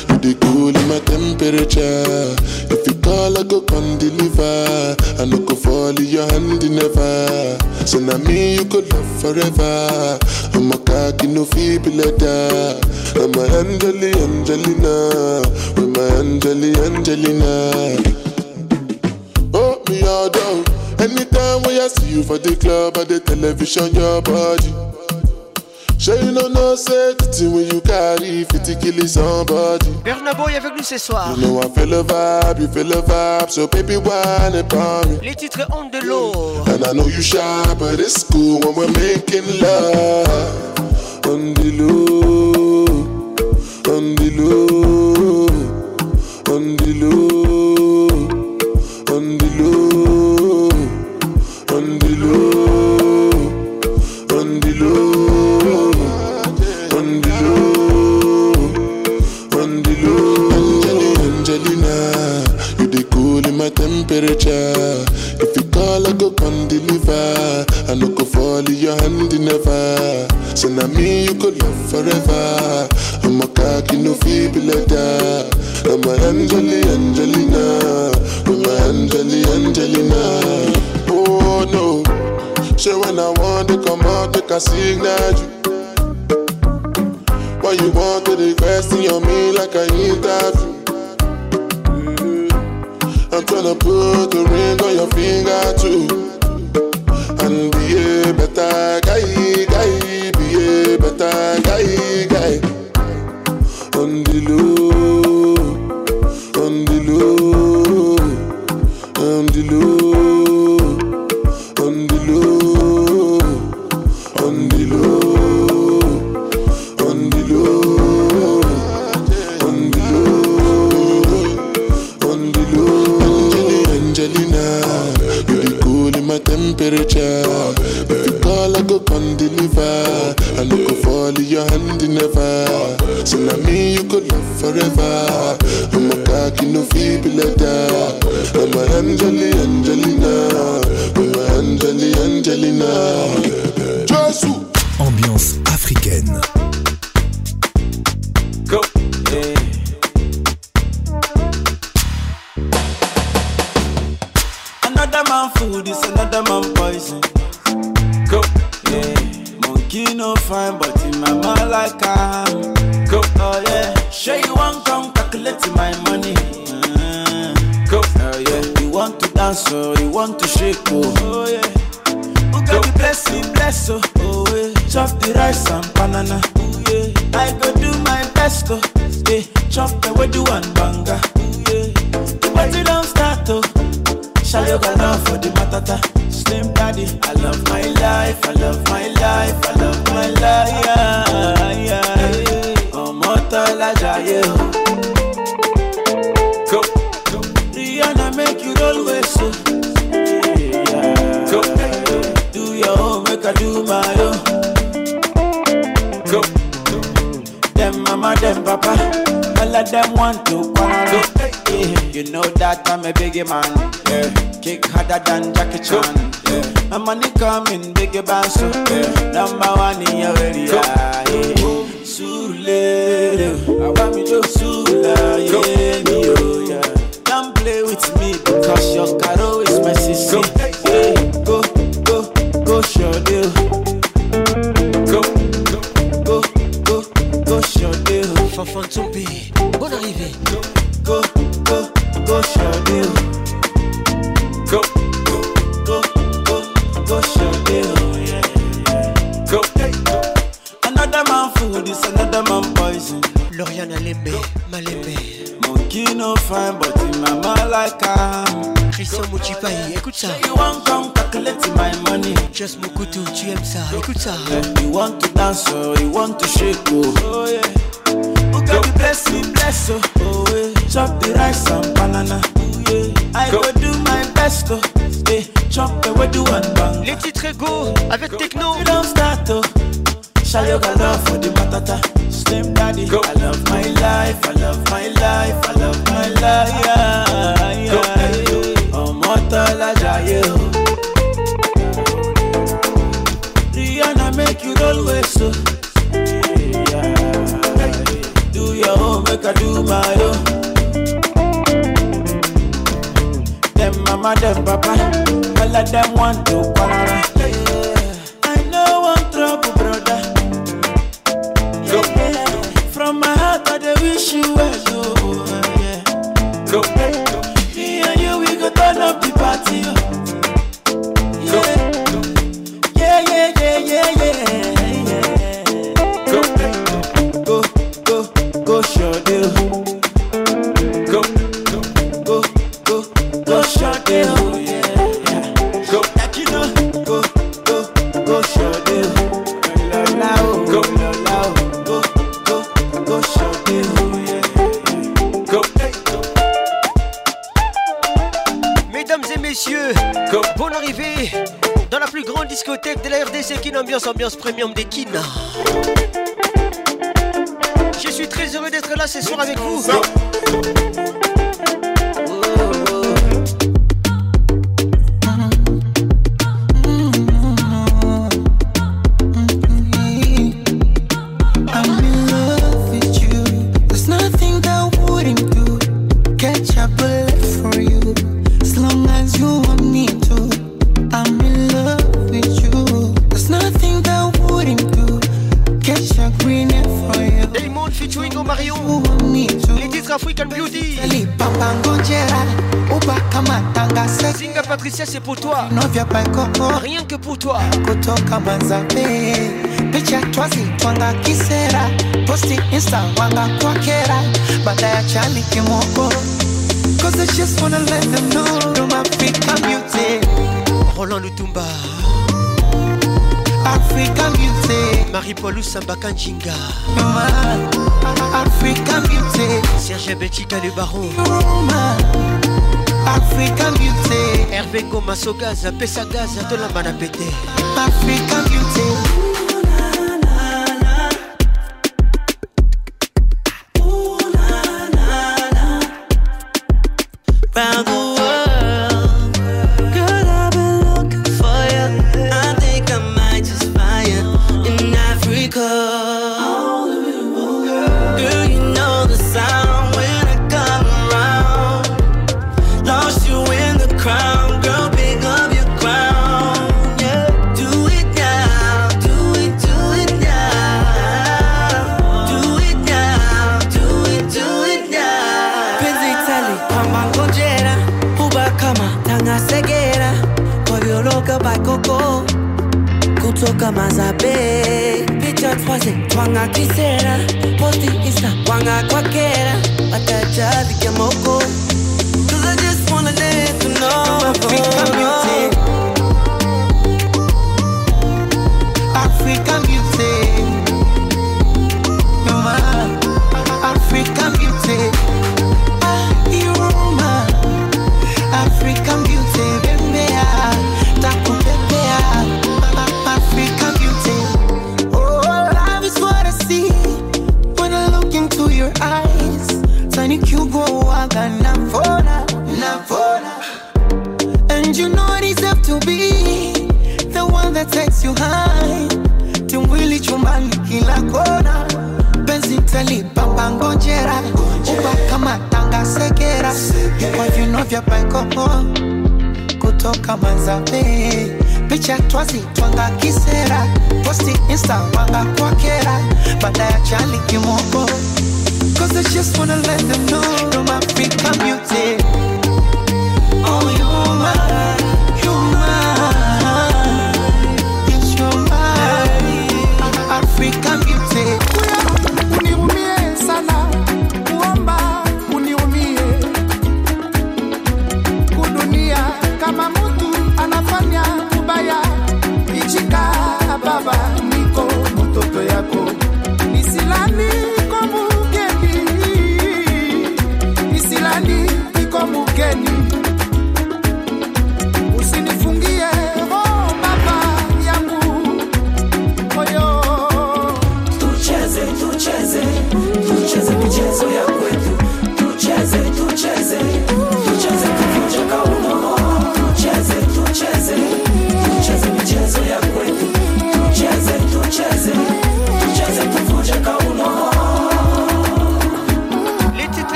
the cool in my temperature. If you call, I go come deliver. I no go fall in your hand never. So now me you could love forever. I'm a cocky no feeble letter. I'm a Angeli, Angelina, with my Angeli, Angelina. Oh, me all down. Anytime when I see you for the club or the television, your body. Sure you know no the thing when you carry 50 kill somebody. Bernaboy avec nous ce soir. You know I feel a vibe, you feel a vibe, so baby whine upon me. Les titres on de l'eau. And I know you shy, but it's cool when we're making love. On the low, on the low, on the low, on the low, If you call, I go come deliver. I no go fall in your hand never. So now me you could love forever. I'm a cocky no feeble letter. I'm a Angeli Angelina, I'm a Angeli Angelina. Oh no, Say when I want to come out, make a signal you. Why you want to request your me like I interview? I'm tryna put a ring on your finger too. And be a better guy, guy, be a better guy, guy. On the low, If you call, I go come deliver. I no go fall in your hand never. So now me you could love forever. I'm a cocky no feeble letter. I'm a Angeli Angelina. I'm a Angeli Angelina. Jesus. Ambiance africaine. Go. Yeah. Another man food is another man poison. Go. Yeah. Monkey no fine, but in my mind like I'm. Go. Oh yeah. Sure you want come calculate my money. Mm. Go. Oh yeah. You want to dance or you want to shake oh. Oh yeah. Who got the blessing, bless oh. Oh yeah. Chop the rice and banana. Oh yeah. I go do my best oh. Yeah. Chop the do one banga. Oh yeah. The party don't start oh. Shayo got love for the matata. Slim daddy, I love my life, I love my life, I love my life. Yeah, yeah. Ọmọ tọ́lá jayé o. Go. Rihanna make you roll with so. Yeah. Go. Do your own, make I do my own. Go. Them mama, them papa, all of them want to quarrel. Yeah. You know that I'm a biggie man. Yeah. Kick harder than Jackie Chan. Yeah. My money coming, biggie band so yeah. Number one in your area. Yeah. Surulere, I want me to Sula, yeah, me, oh, yeah. Don't play with me because your caro is my sister. Yeah. Go, go, go, show deal. Oh. Go, go, go, go, show deal. Oh. Fanfan Tsombi, bonne Christian Mouchipaï, écoute ça. You want come calculate my money. Just Mokutu, tu aimes ça, écoute ça. You want to dance or you want to shake oh. Oh yeah. Oh, Who got the blessing, bless oh. Oh yeah. Chop the rice and banana. Oh yeah. I go do my best oh. Yeah. Chop the way do one bang. Les titres égaux avec Techno. You don't start oh. Love for the matata. Slim daddy. Go. I love my life, I love my life, I love my life. Yeah, yeah. My own. Them mama, them papa, all of them want to quarrel. sambaka njinga. Africa Beauty Serge Belchika le baron Roma Africa Beauty Hervé Komaso Gaza Pesa Gaza Tolamba na pete. Africa Beauty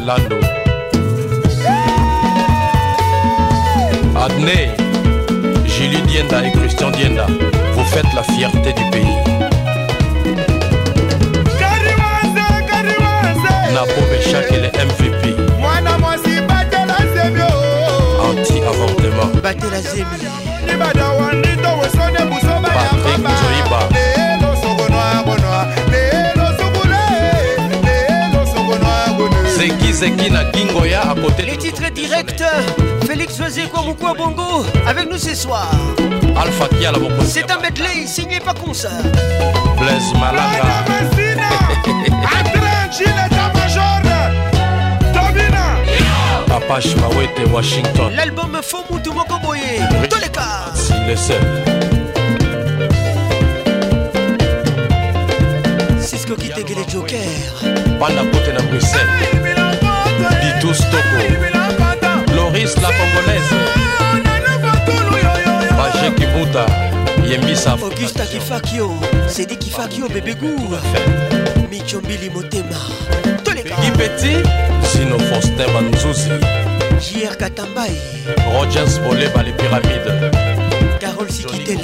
Lando. Adney, Julie Dienda et Christian Dienda, vous faites la fierté du pays. Napo Bechak, il est MVP. Anti-avortement. Zeki Zeki na Les titres directs, Félix Wazekwa Mukwa Bongo, avec nous ce soir. Alpha Kia la Bongo. C'est un medley signé pas comme ça. Blaise Malaga. Papa Shimawete Washington. L'album Faux Moutou Mokoboye. Tous les cas. Si le seul. Cisco qui le Joker. Banda Bote na Bruxelles. Titus Toko Loris la congolaise. Baje Kibuta Yembisa Augusta Kifakio Sedi Kifakio Bebegou Michombili Motema. Peggy Petit Zino Faustin Manzuzi JR Katambaye. Rogers Boleba les pyramides Carole Sikitele.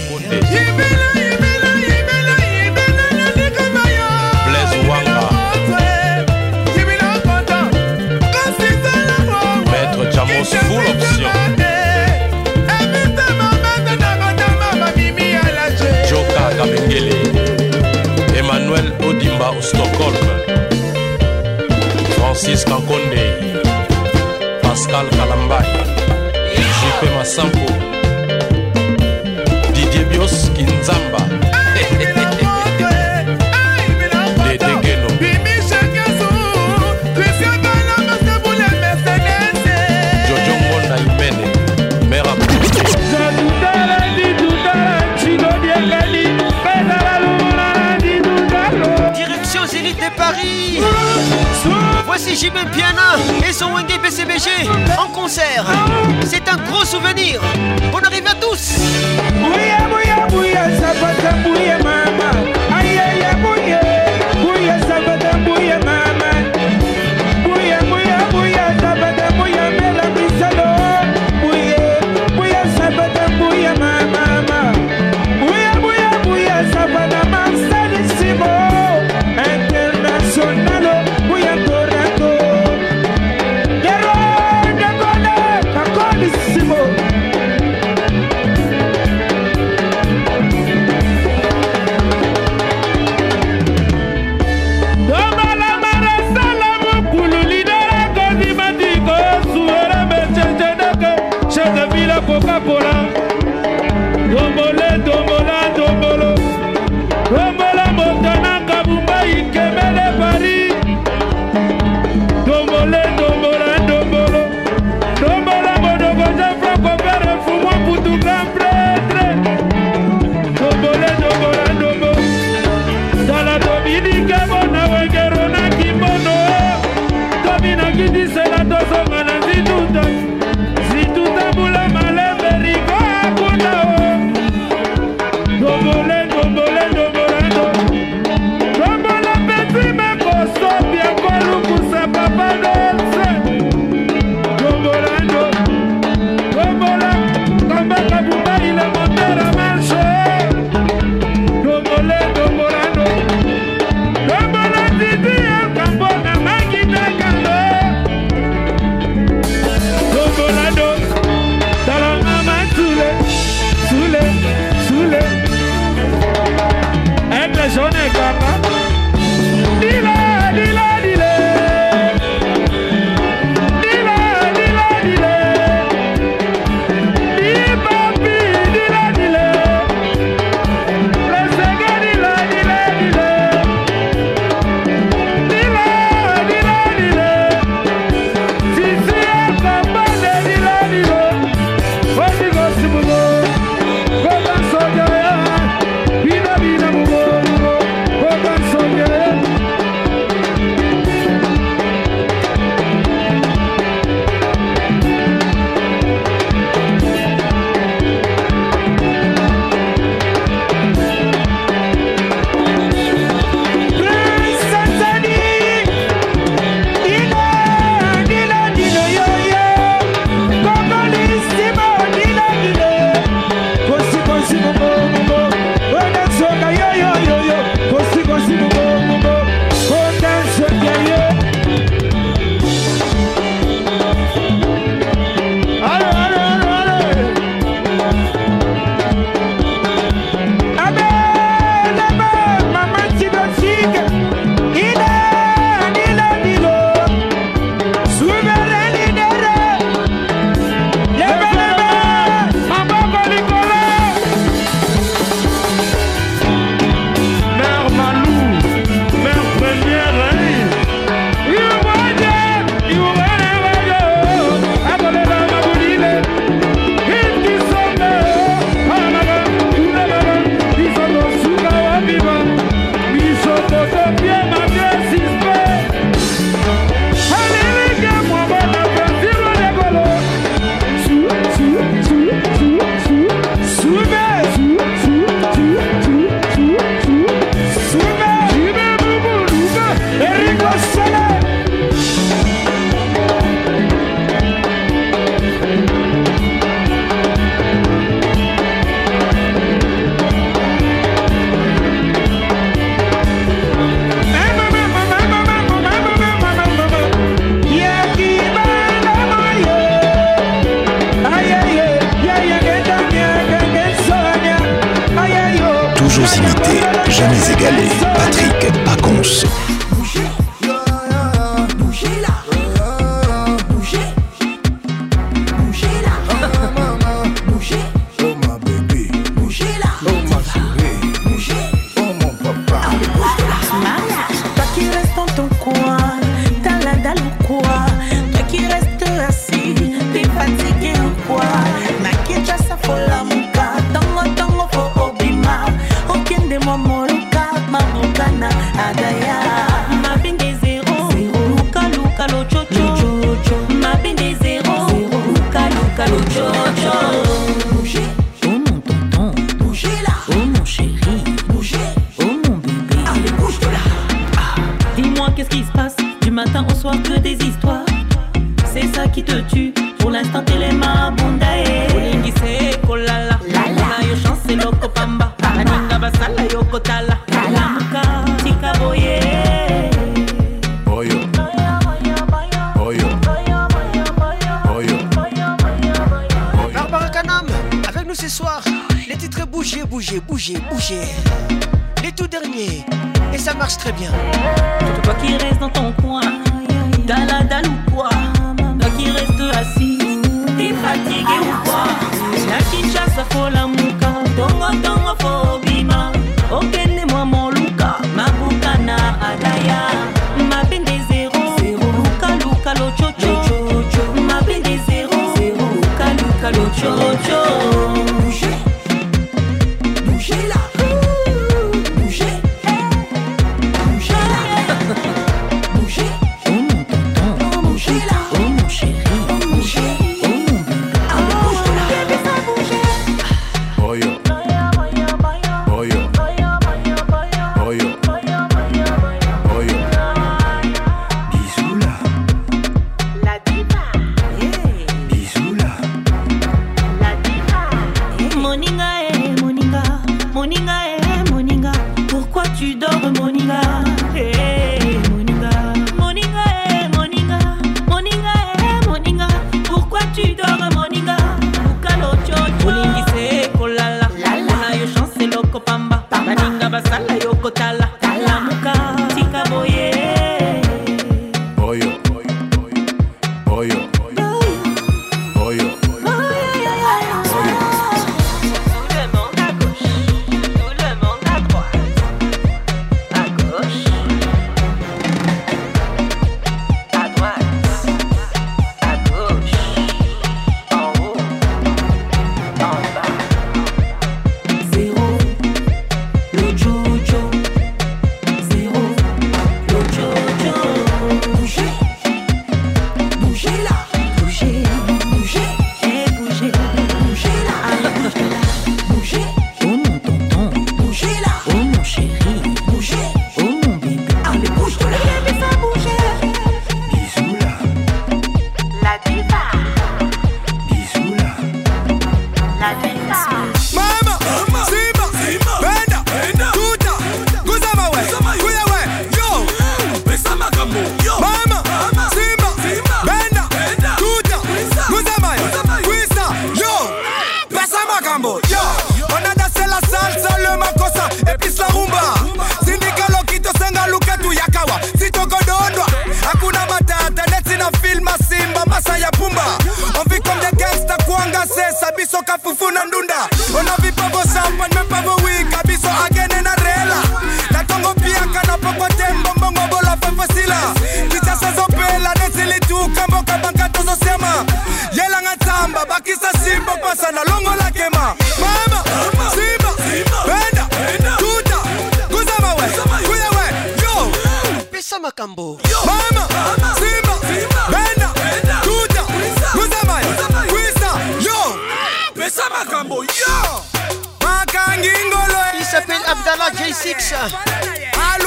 francis kakonde pascal kalambai jp masampo didie bios kinzama. Benjamin Piana et son Wendy PCBG en concert. C'est un gros souvenir. On arrive à tous.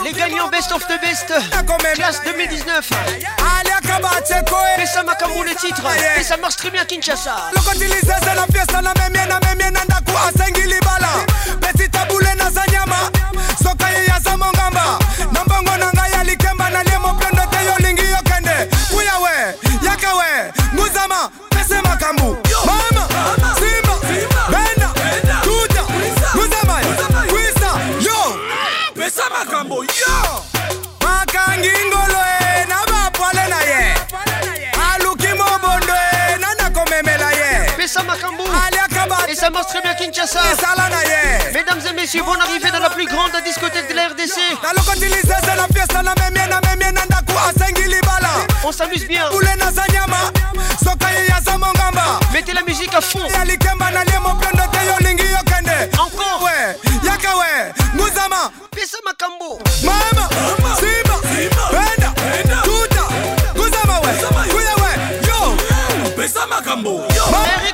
Les gagnants Best of the Best. Classe 2019. Pesa Makambo le titre. Et ça marche très bien à Kinshasa. Pesa makambo yo makangi ngolo e na bapwale na ye aluki mobondo e na nakomemela ye Pesa Makambo. aliakaba Et ça marche très bien Kinshasa. isala na ye Mesdames et messieurs, bonne arrivée dans la plus grande discothèque de la RDC. nalokotilizeze na fiesta na memie na memie na ndaku asengi libala On s'amuse bien. nyama soka ye mongamba Mettez la musique à fond. ya likemba na lie moplendo nguzama Pesa Makambo. mama simba benda tuta nguzama we kuya we yo pesa makambo Eric Okuka.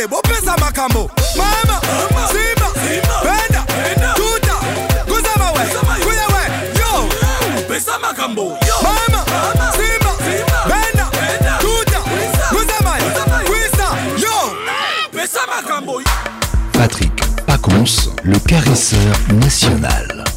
Central ale bopesa makambo. Mama simba benda tuta nguzama we kuya we yo. Pesa makambo mama simba benda tuta nguzama kwisa yo. Pesa makambo Patrick Pacons, le caresseur national.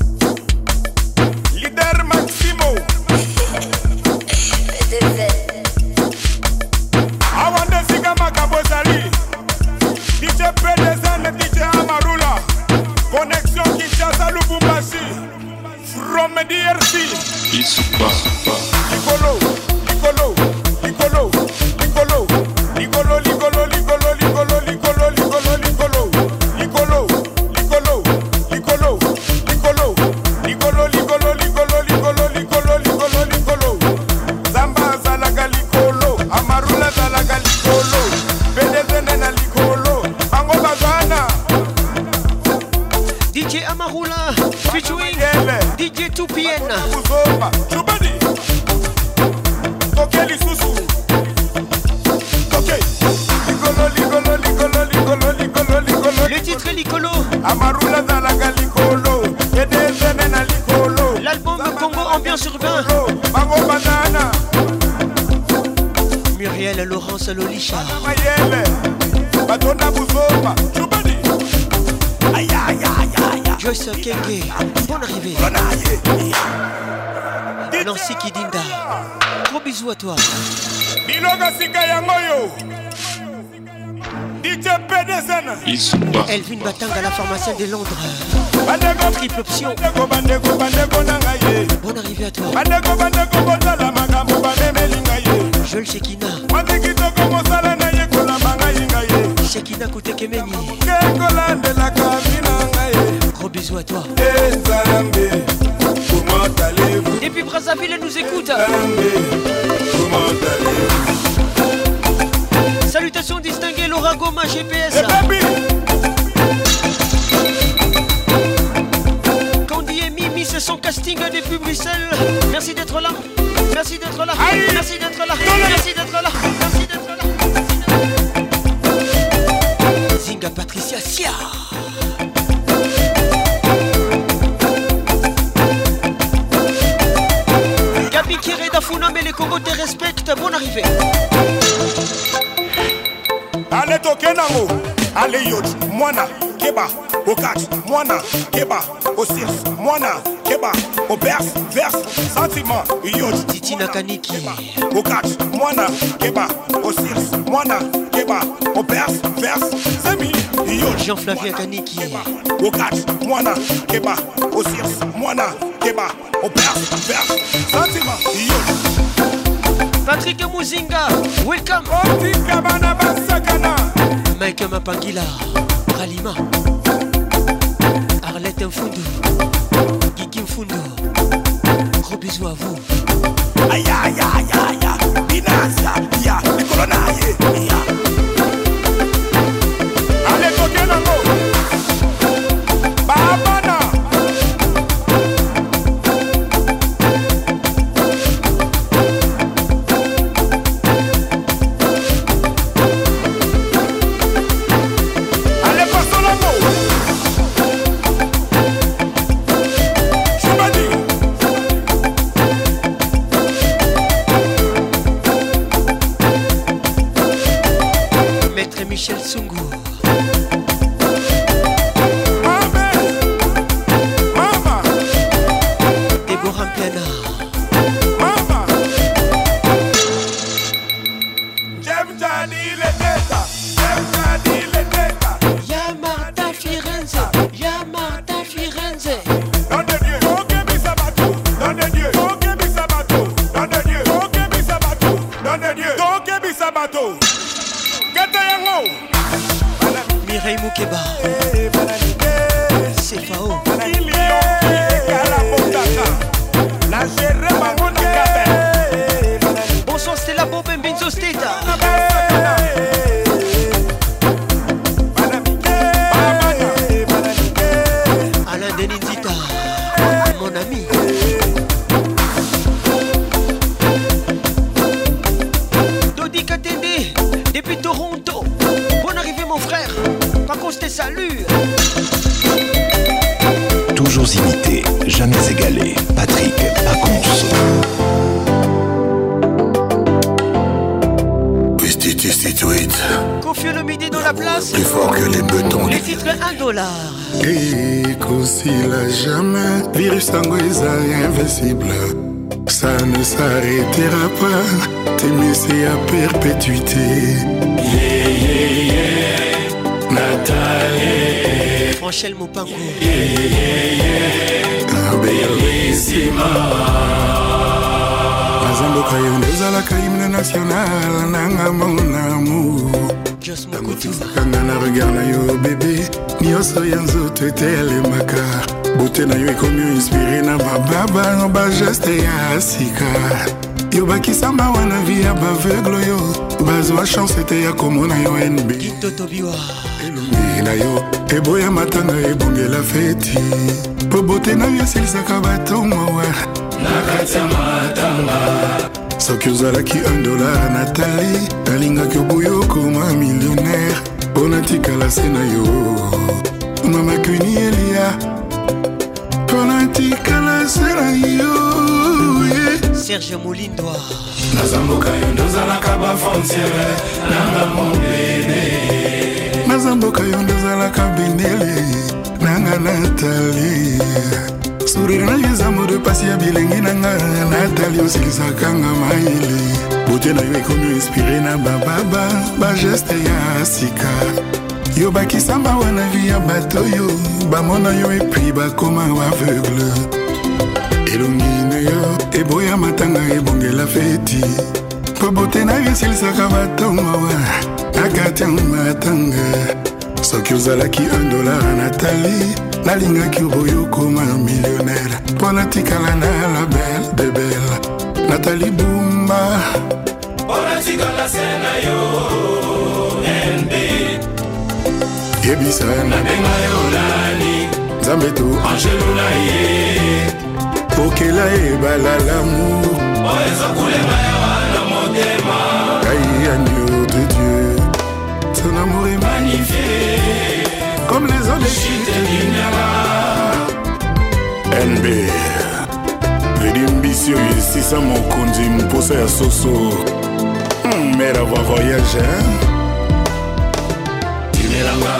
Laurence Lolisha. Joyce Kenge. Bonne arrivée. Nancy Kidinda. Gros bisous à toi. Elle vit une Elvin Batanga, la pharmacienne de Londres. Triple option. Bonne arrivée à toi. Joël Shekina. Shekina Koutekemeni. Gros bisous à toi. Et Depuis Brazzaville, nous écoute. Salutations distinguées, Laura Goma, GPS. Casting depuis Bruxelles. Merci d'être là. Merci d'être là. Merci d'être là. Merci d'être là. Merci d'être là. Zinga Patricia Sia. Gabi Dafuna, mais les Congo te respectent. Bonne arrivée. ale toke nango ale yot mwana keba okat mwana keba osirs mwana on perce, verse, sentiment, iyoji Titi Nakaniki Okach, mwana, keba, Osiris, mwana, keba, on perce, verse, semi, iyoji Jean-Flavien Kaniki Okach, mwana, keba, Osiris, mwana, keba, on perce, verse, sentiment, iyoji Patrick Mouzinga, welcome. Otika bana basakana Mike Mapangila, Ralima. Arlette Mfundu. Fundo. Gros bisous à vous. Aïe aïe aïe aïe. Binasa, ya, les colonnailles, ya. Allez, coquille, Franchel Mopango naza mboka yo nde ozalaka himne national nanga monamu kanga na regard na yo bebe nyonso ya nzoto etelemaka. Bote na yo ekomi inspire na bababa bageste ya sika. Yo bakisamba wana vi ya baveugle oyo. Bazwa chance ete ya komona yo nb elongi na yo eboya matanga ebongela feti. Po bote na yo esilisaka batongowa na kati ya matanga. Soki ozalaki 1 dolar natali nalingaki oboya okoma millionnaire mpo natikala se na yo. Mama kwini elia. Mpo natikala se na yo. Serge Moulindwa naza mboka yo ndozalaka bafonciere nanga mobene naza mboka yo ndozalaka bendele nanga natali sourire na yo eza modo pasi ya bilenge nanga natali osilisaka nga mayele bote na yo ekomi inspire na bababa bageste ya sika. Yo bakisamba wana vi ya bato oyo bamona yo epui bakoma aveugle elongi na yo eboya matanga ebongela feti. Mpo bote na yo esilisaka batongowa na kati ya matanga soki ozalaki 1 dolar natali nalingaki oboya okoma millionnaire. Mpo natikala na la belle de belle natali bumba. Onatikala se na yo nb yebisa nabenga yo nani nzambe to angelo na ye. Okela ebala lamour oyo ezokulenga yawa na motema. Aïe, agneau NB vedimbisi oyo esisa mokonzi mposa ya soso. Hmm, mère avoir voyage ndimelanga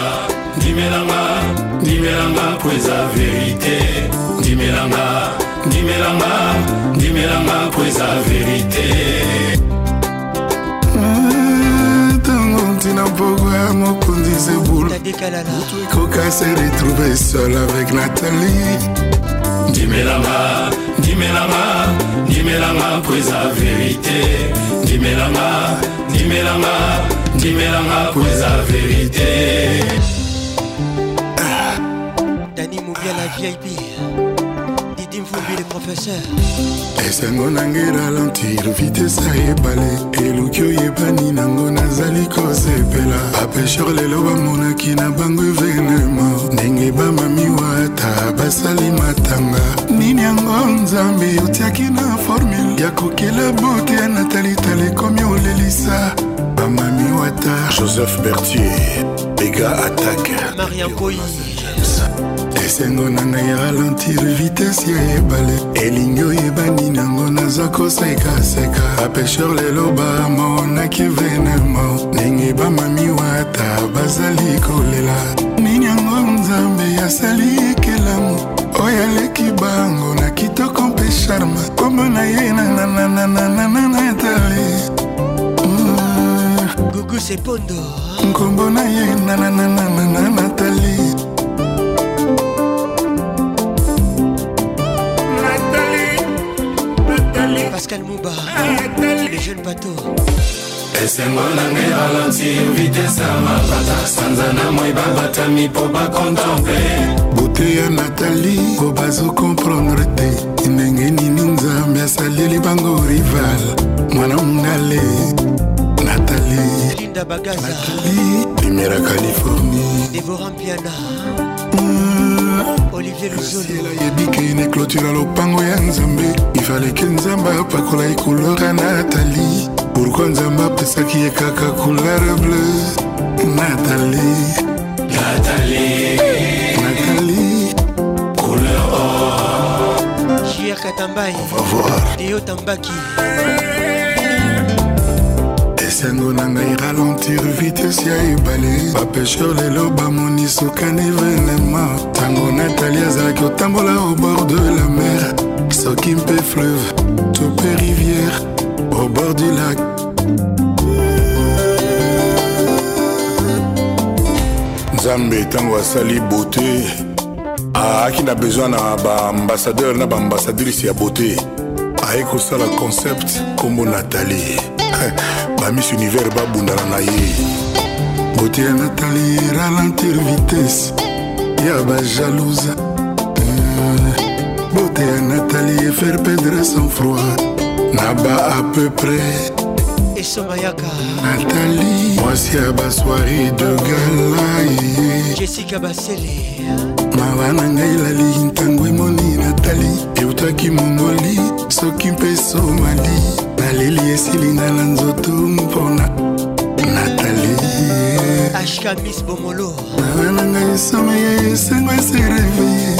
ndimelanga ndimelanga po eza verite ndimelanga ndimelanga ndimelanga po eza verite ntina mpoko ya mokonzi zebul. Ekoka se retrouve seul avec nathalie. Ndimelanga ndimelanga ndimelanga po eza verite ndimelanga ndimelanga ndimelanga po eza verite professeur. Esengo nange ralentir vitese ebale eluki oyebani nango nazali kosepela bapesheur lelo bamonaki na bango evenema ndenge bamami wata basali matanga. Nini yango nzambe otiaki na formule. Ya kokela bote ya natalitala ekomi olelisa bamami wata joseph bertier ega attaque Mariam Boyi esengo na ngai ralentir vitese ya ebale elingi oyebani nango naza kosekaseka bapesheur lelo bamonaki venema ndenge bamami wata bazali kolela nini yango nzambe asali ekelamu oyo aleki bango na kitoko mpe charme kombo na ye nananananananatale Gugu Sepondo nkombo na ye nananananana natali Pascal Mouba Les jeunes bateaux. Esengo nange ralentir vitese ya mapata sanza na moi babatami mpo bakontemple bote ya natali po bazokomprendre te. Ndenge nini nzambe asaleli bango rival. Mwana mongale natali Linda Bagaza. Primera californie. Déborah Mpiana Olivier Luzolo. yebiki ne clôture lopango ya nzambe. Ifaleke nzambe apakola ecouleur ya natali pourkui nzambe apesaki ye kaka couleur bleu natali natali couleur or JR Katambai Deo Tambaki esengo na ngai ralentir vitese ya ebale. Bapesheur lelo bamoni sokani evenema ntango natali azalaki kotambola au bord de la mer. Soki mpe fleuve to mpe rivière au bord du lac. Nzambe ntango asali bote aaki na besoin na baambassadeur na baambassadrice ya bote aye kosala concept nkombo natali bamis univers babundana na ye. Bote ya natali ralentir vitese ya bajalouse bote ya natali efaire perdre son froid. Na ba à peu près. Esomayaka natali mwasi ya basoiri de gala Jessica Basele mawa na ngai lali ntango emoni natali eutaki mongoli soki mpe somali naleli esilinga na nzoto mpona natali Ashka Miss Bomolo. Mawa na ngai esome ya esengo esereveye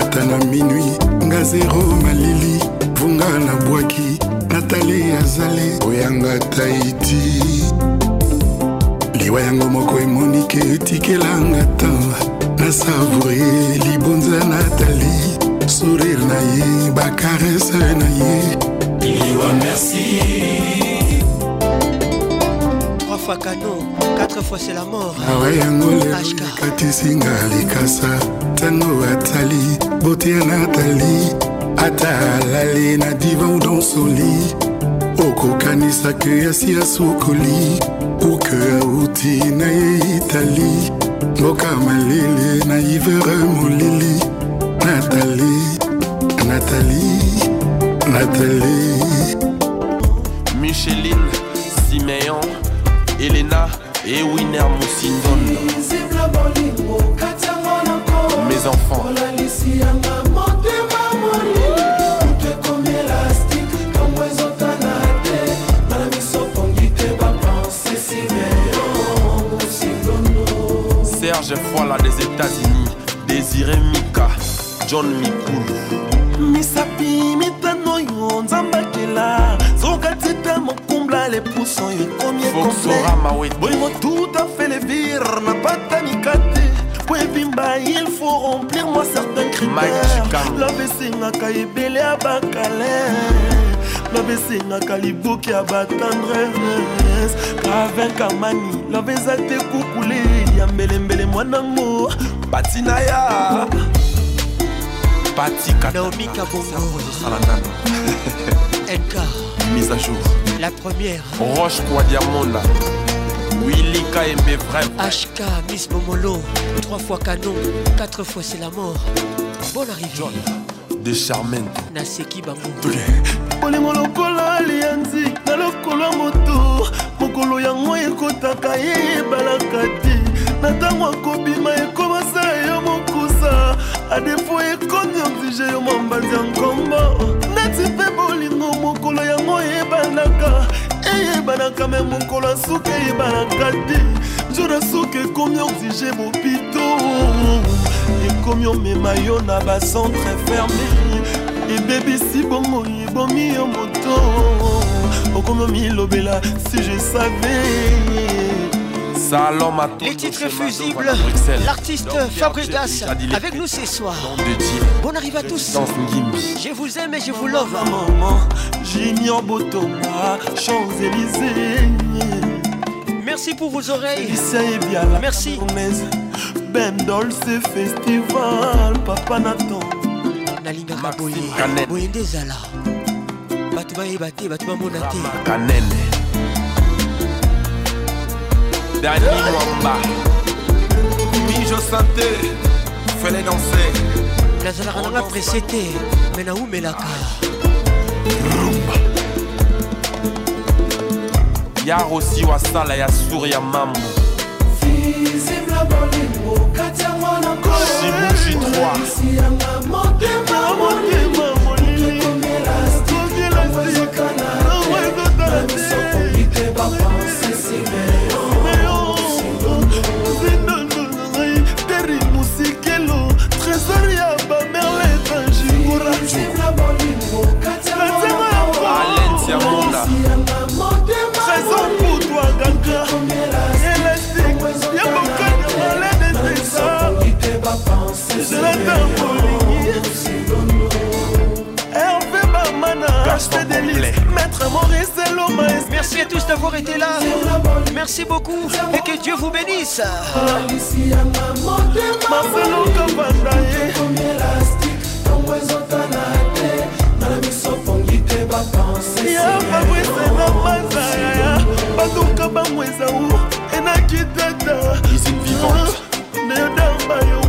ata na minui nga zero malili. Vunga na bwaki natali azali. Oyanga taiti liwa yango moko emonike etikelanga tan nasavoure libonza natali sourire na ye bakarese na ye liwa merci canon Quatre fois c'est la mort. Awa yango lelo Ashka ekatisinga likasa. Ntango atali bote ya natali ata alali na divan donsoli okokanisaka asi asukoli uke auti na ye itali. Mboka malele na ivere molili. Natali natali Micheline, Siméon, Elena et Winner Moussindon. Mes enfants. Serge Foila des États-Unis, Désiré Mika, John Mikulu. chanson ekomi bolingo tout a fait le vire nabatamika te po ebimba il faut remplir moi certain critère love esengaka ebele ya bacalere lobe esengaka liboki ya batendresse kavinkamani lobe eza te kukule ya mbelembele mwanango patina ya patikanaomika bongo mise à jour la première. Roche kwadiamonda willy kaembe vrai HK Miss Momolo. Trois fois canon quatre fois c'est la mort. Bonne arrivée. De charmente naseki bango *laughs* bolingo lokola alianzi na lokolo ya moto mokolo yango ekotaka ye ebalaka te na ntango akobima ekomasa yo mokusa. Adefo ekomi oblige yo mambanzi ya nkombo. Neti mpe bolingo mokolo yango eyebanaka eyebanaka me mokolo ya suka eyebanaka te nzo na suka ekomi oblige bopito ekomi omema yo na bacentre ferme ebebisi bongo ebomi yo moto. Okomi omilobela si je savais Les titres fusibles, l'artiste Fabregas avec nous ce soir. Bonne arrive à tous. Je vous aime et je vous love. Maman, Champs-Élysées. Merci pour vos oreilles. Merci. Ben Dolce Festival, Papa Nathan. nalingaka boye boye nde ezala bato bayeba te bato bamona te kanene dani mwamba mijo sante fele danser. Nazalaka nanga presse te me naumelaka ya rosi wasala ya ya mambo. Shibushi 3 maître maurice Merci à tous d'avoir été là. Merci beaucoup et que Dieu vous bénisse. Marcelo Kabandaye ya fabrice na mazaya batuka bamweza u enakitata neodamba yo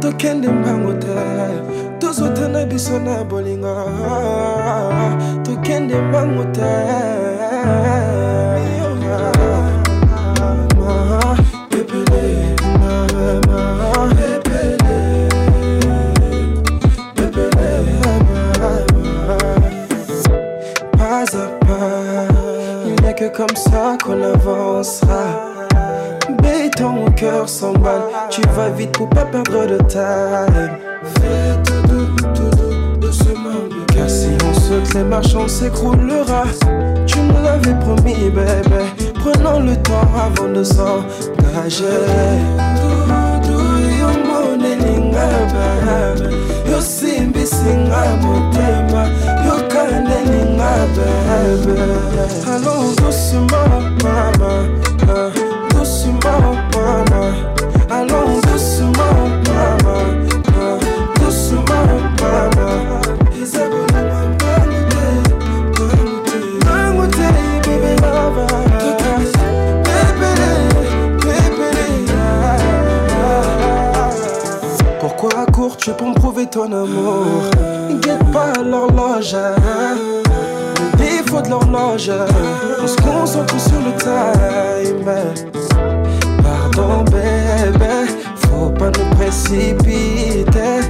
Tokende mbango te biso na tokende. Pas à pas, il n'y a que comme ça qu'on avancera. Mon cœur s'emballe, tu vas vite pour pas perdre de time. Fais tout doux, tout doux, doucement, car si on saute les marches, on s'écroulera. Tu me l'avais promis, bébé. Prenons le temps avant de s'engager. Doudou, yo monelinga, bébé. Yo simbisinga motema, yo kanelinga, bébé. Allons doucement, maman. Tu pour me prouver ton amour. Guette pas l'horloge. Défaut de l'horloge. On se concentre sur le time. Pardon, bébé. Faut pas nous précipiter.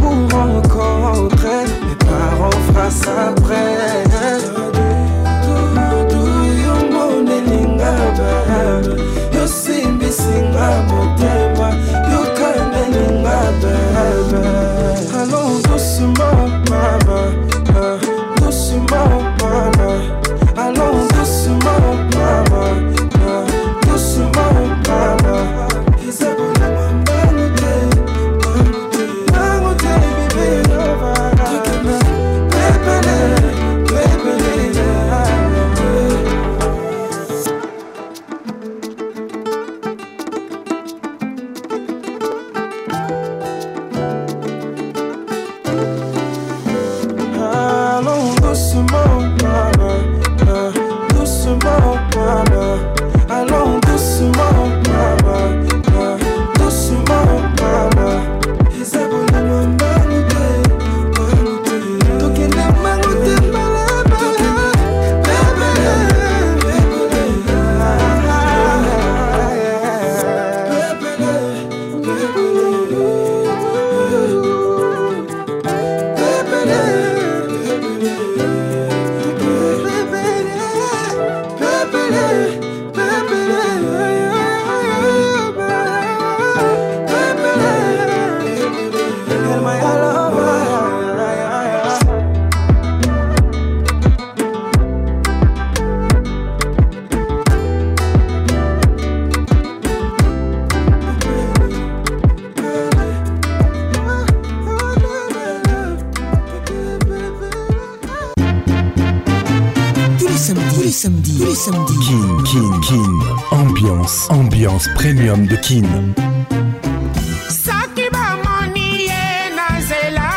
Pour rencontrer mes parents face après. Know elinga baby. Hello, losing my, my, mama. uh, my, my. Premium de Kin. nzela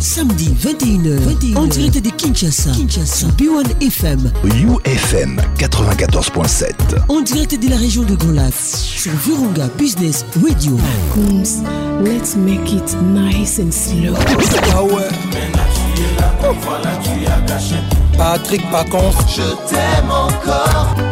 Samedi 21h, 21h, en direct de Kinshasa, Kinshasa, B1 FM, UFM 94.7. en direct de la région de Grand Lac, sur Virunga Business Radio. Coons, let's make it nice and slow. Ah ouais. Patrick Pacons. Je t'aime encore.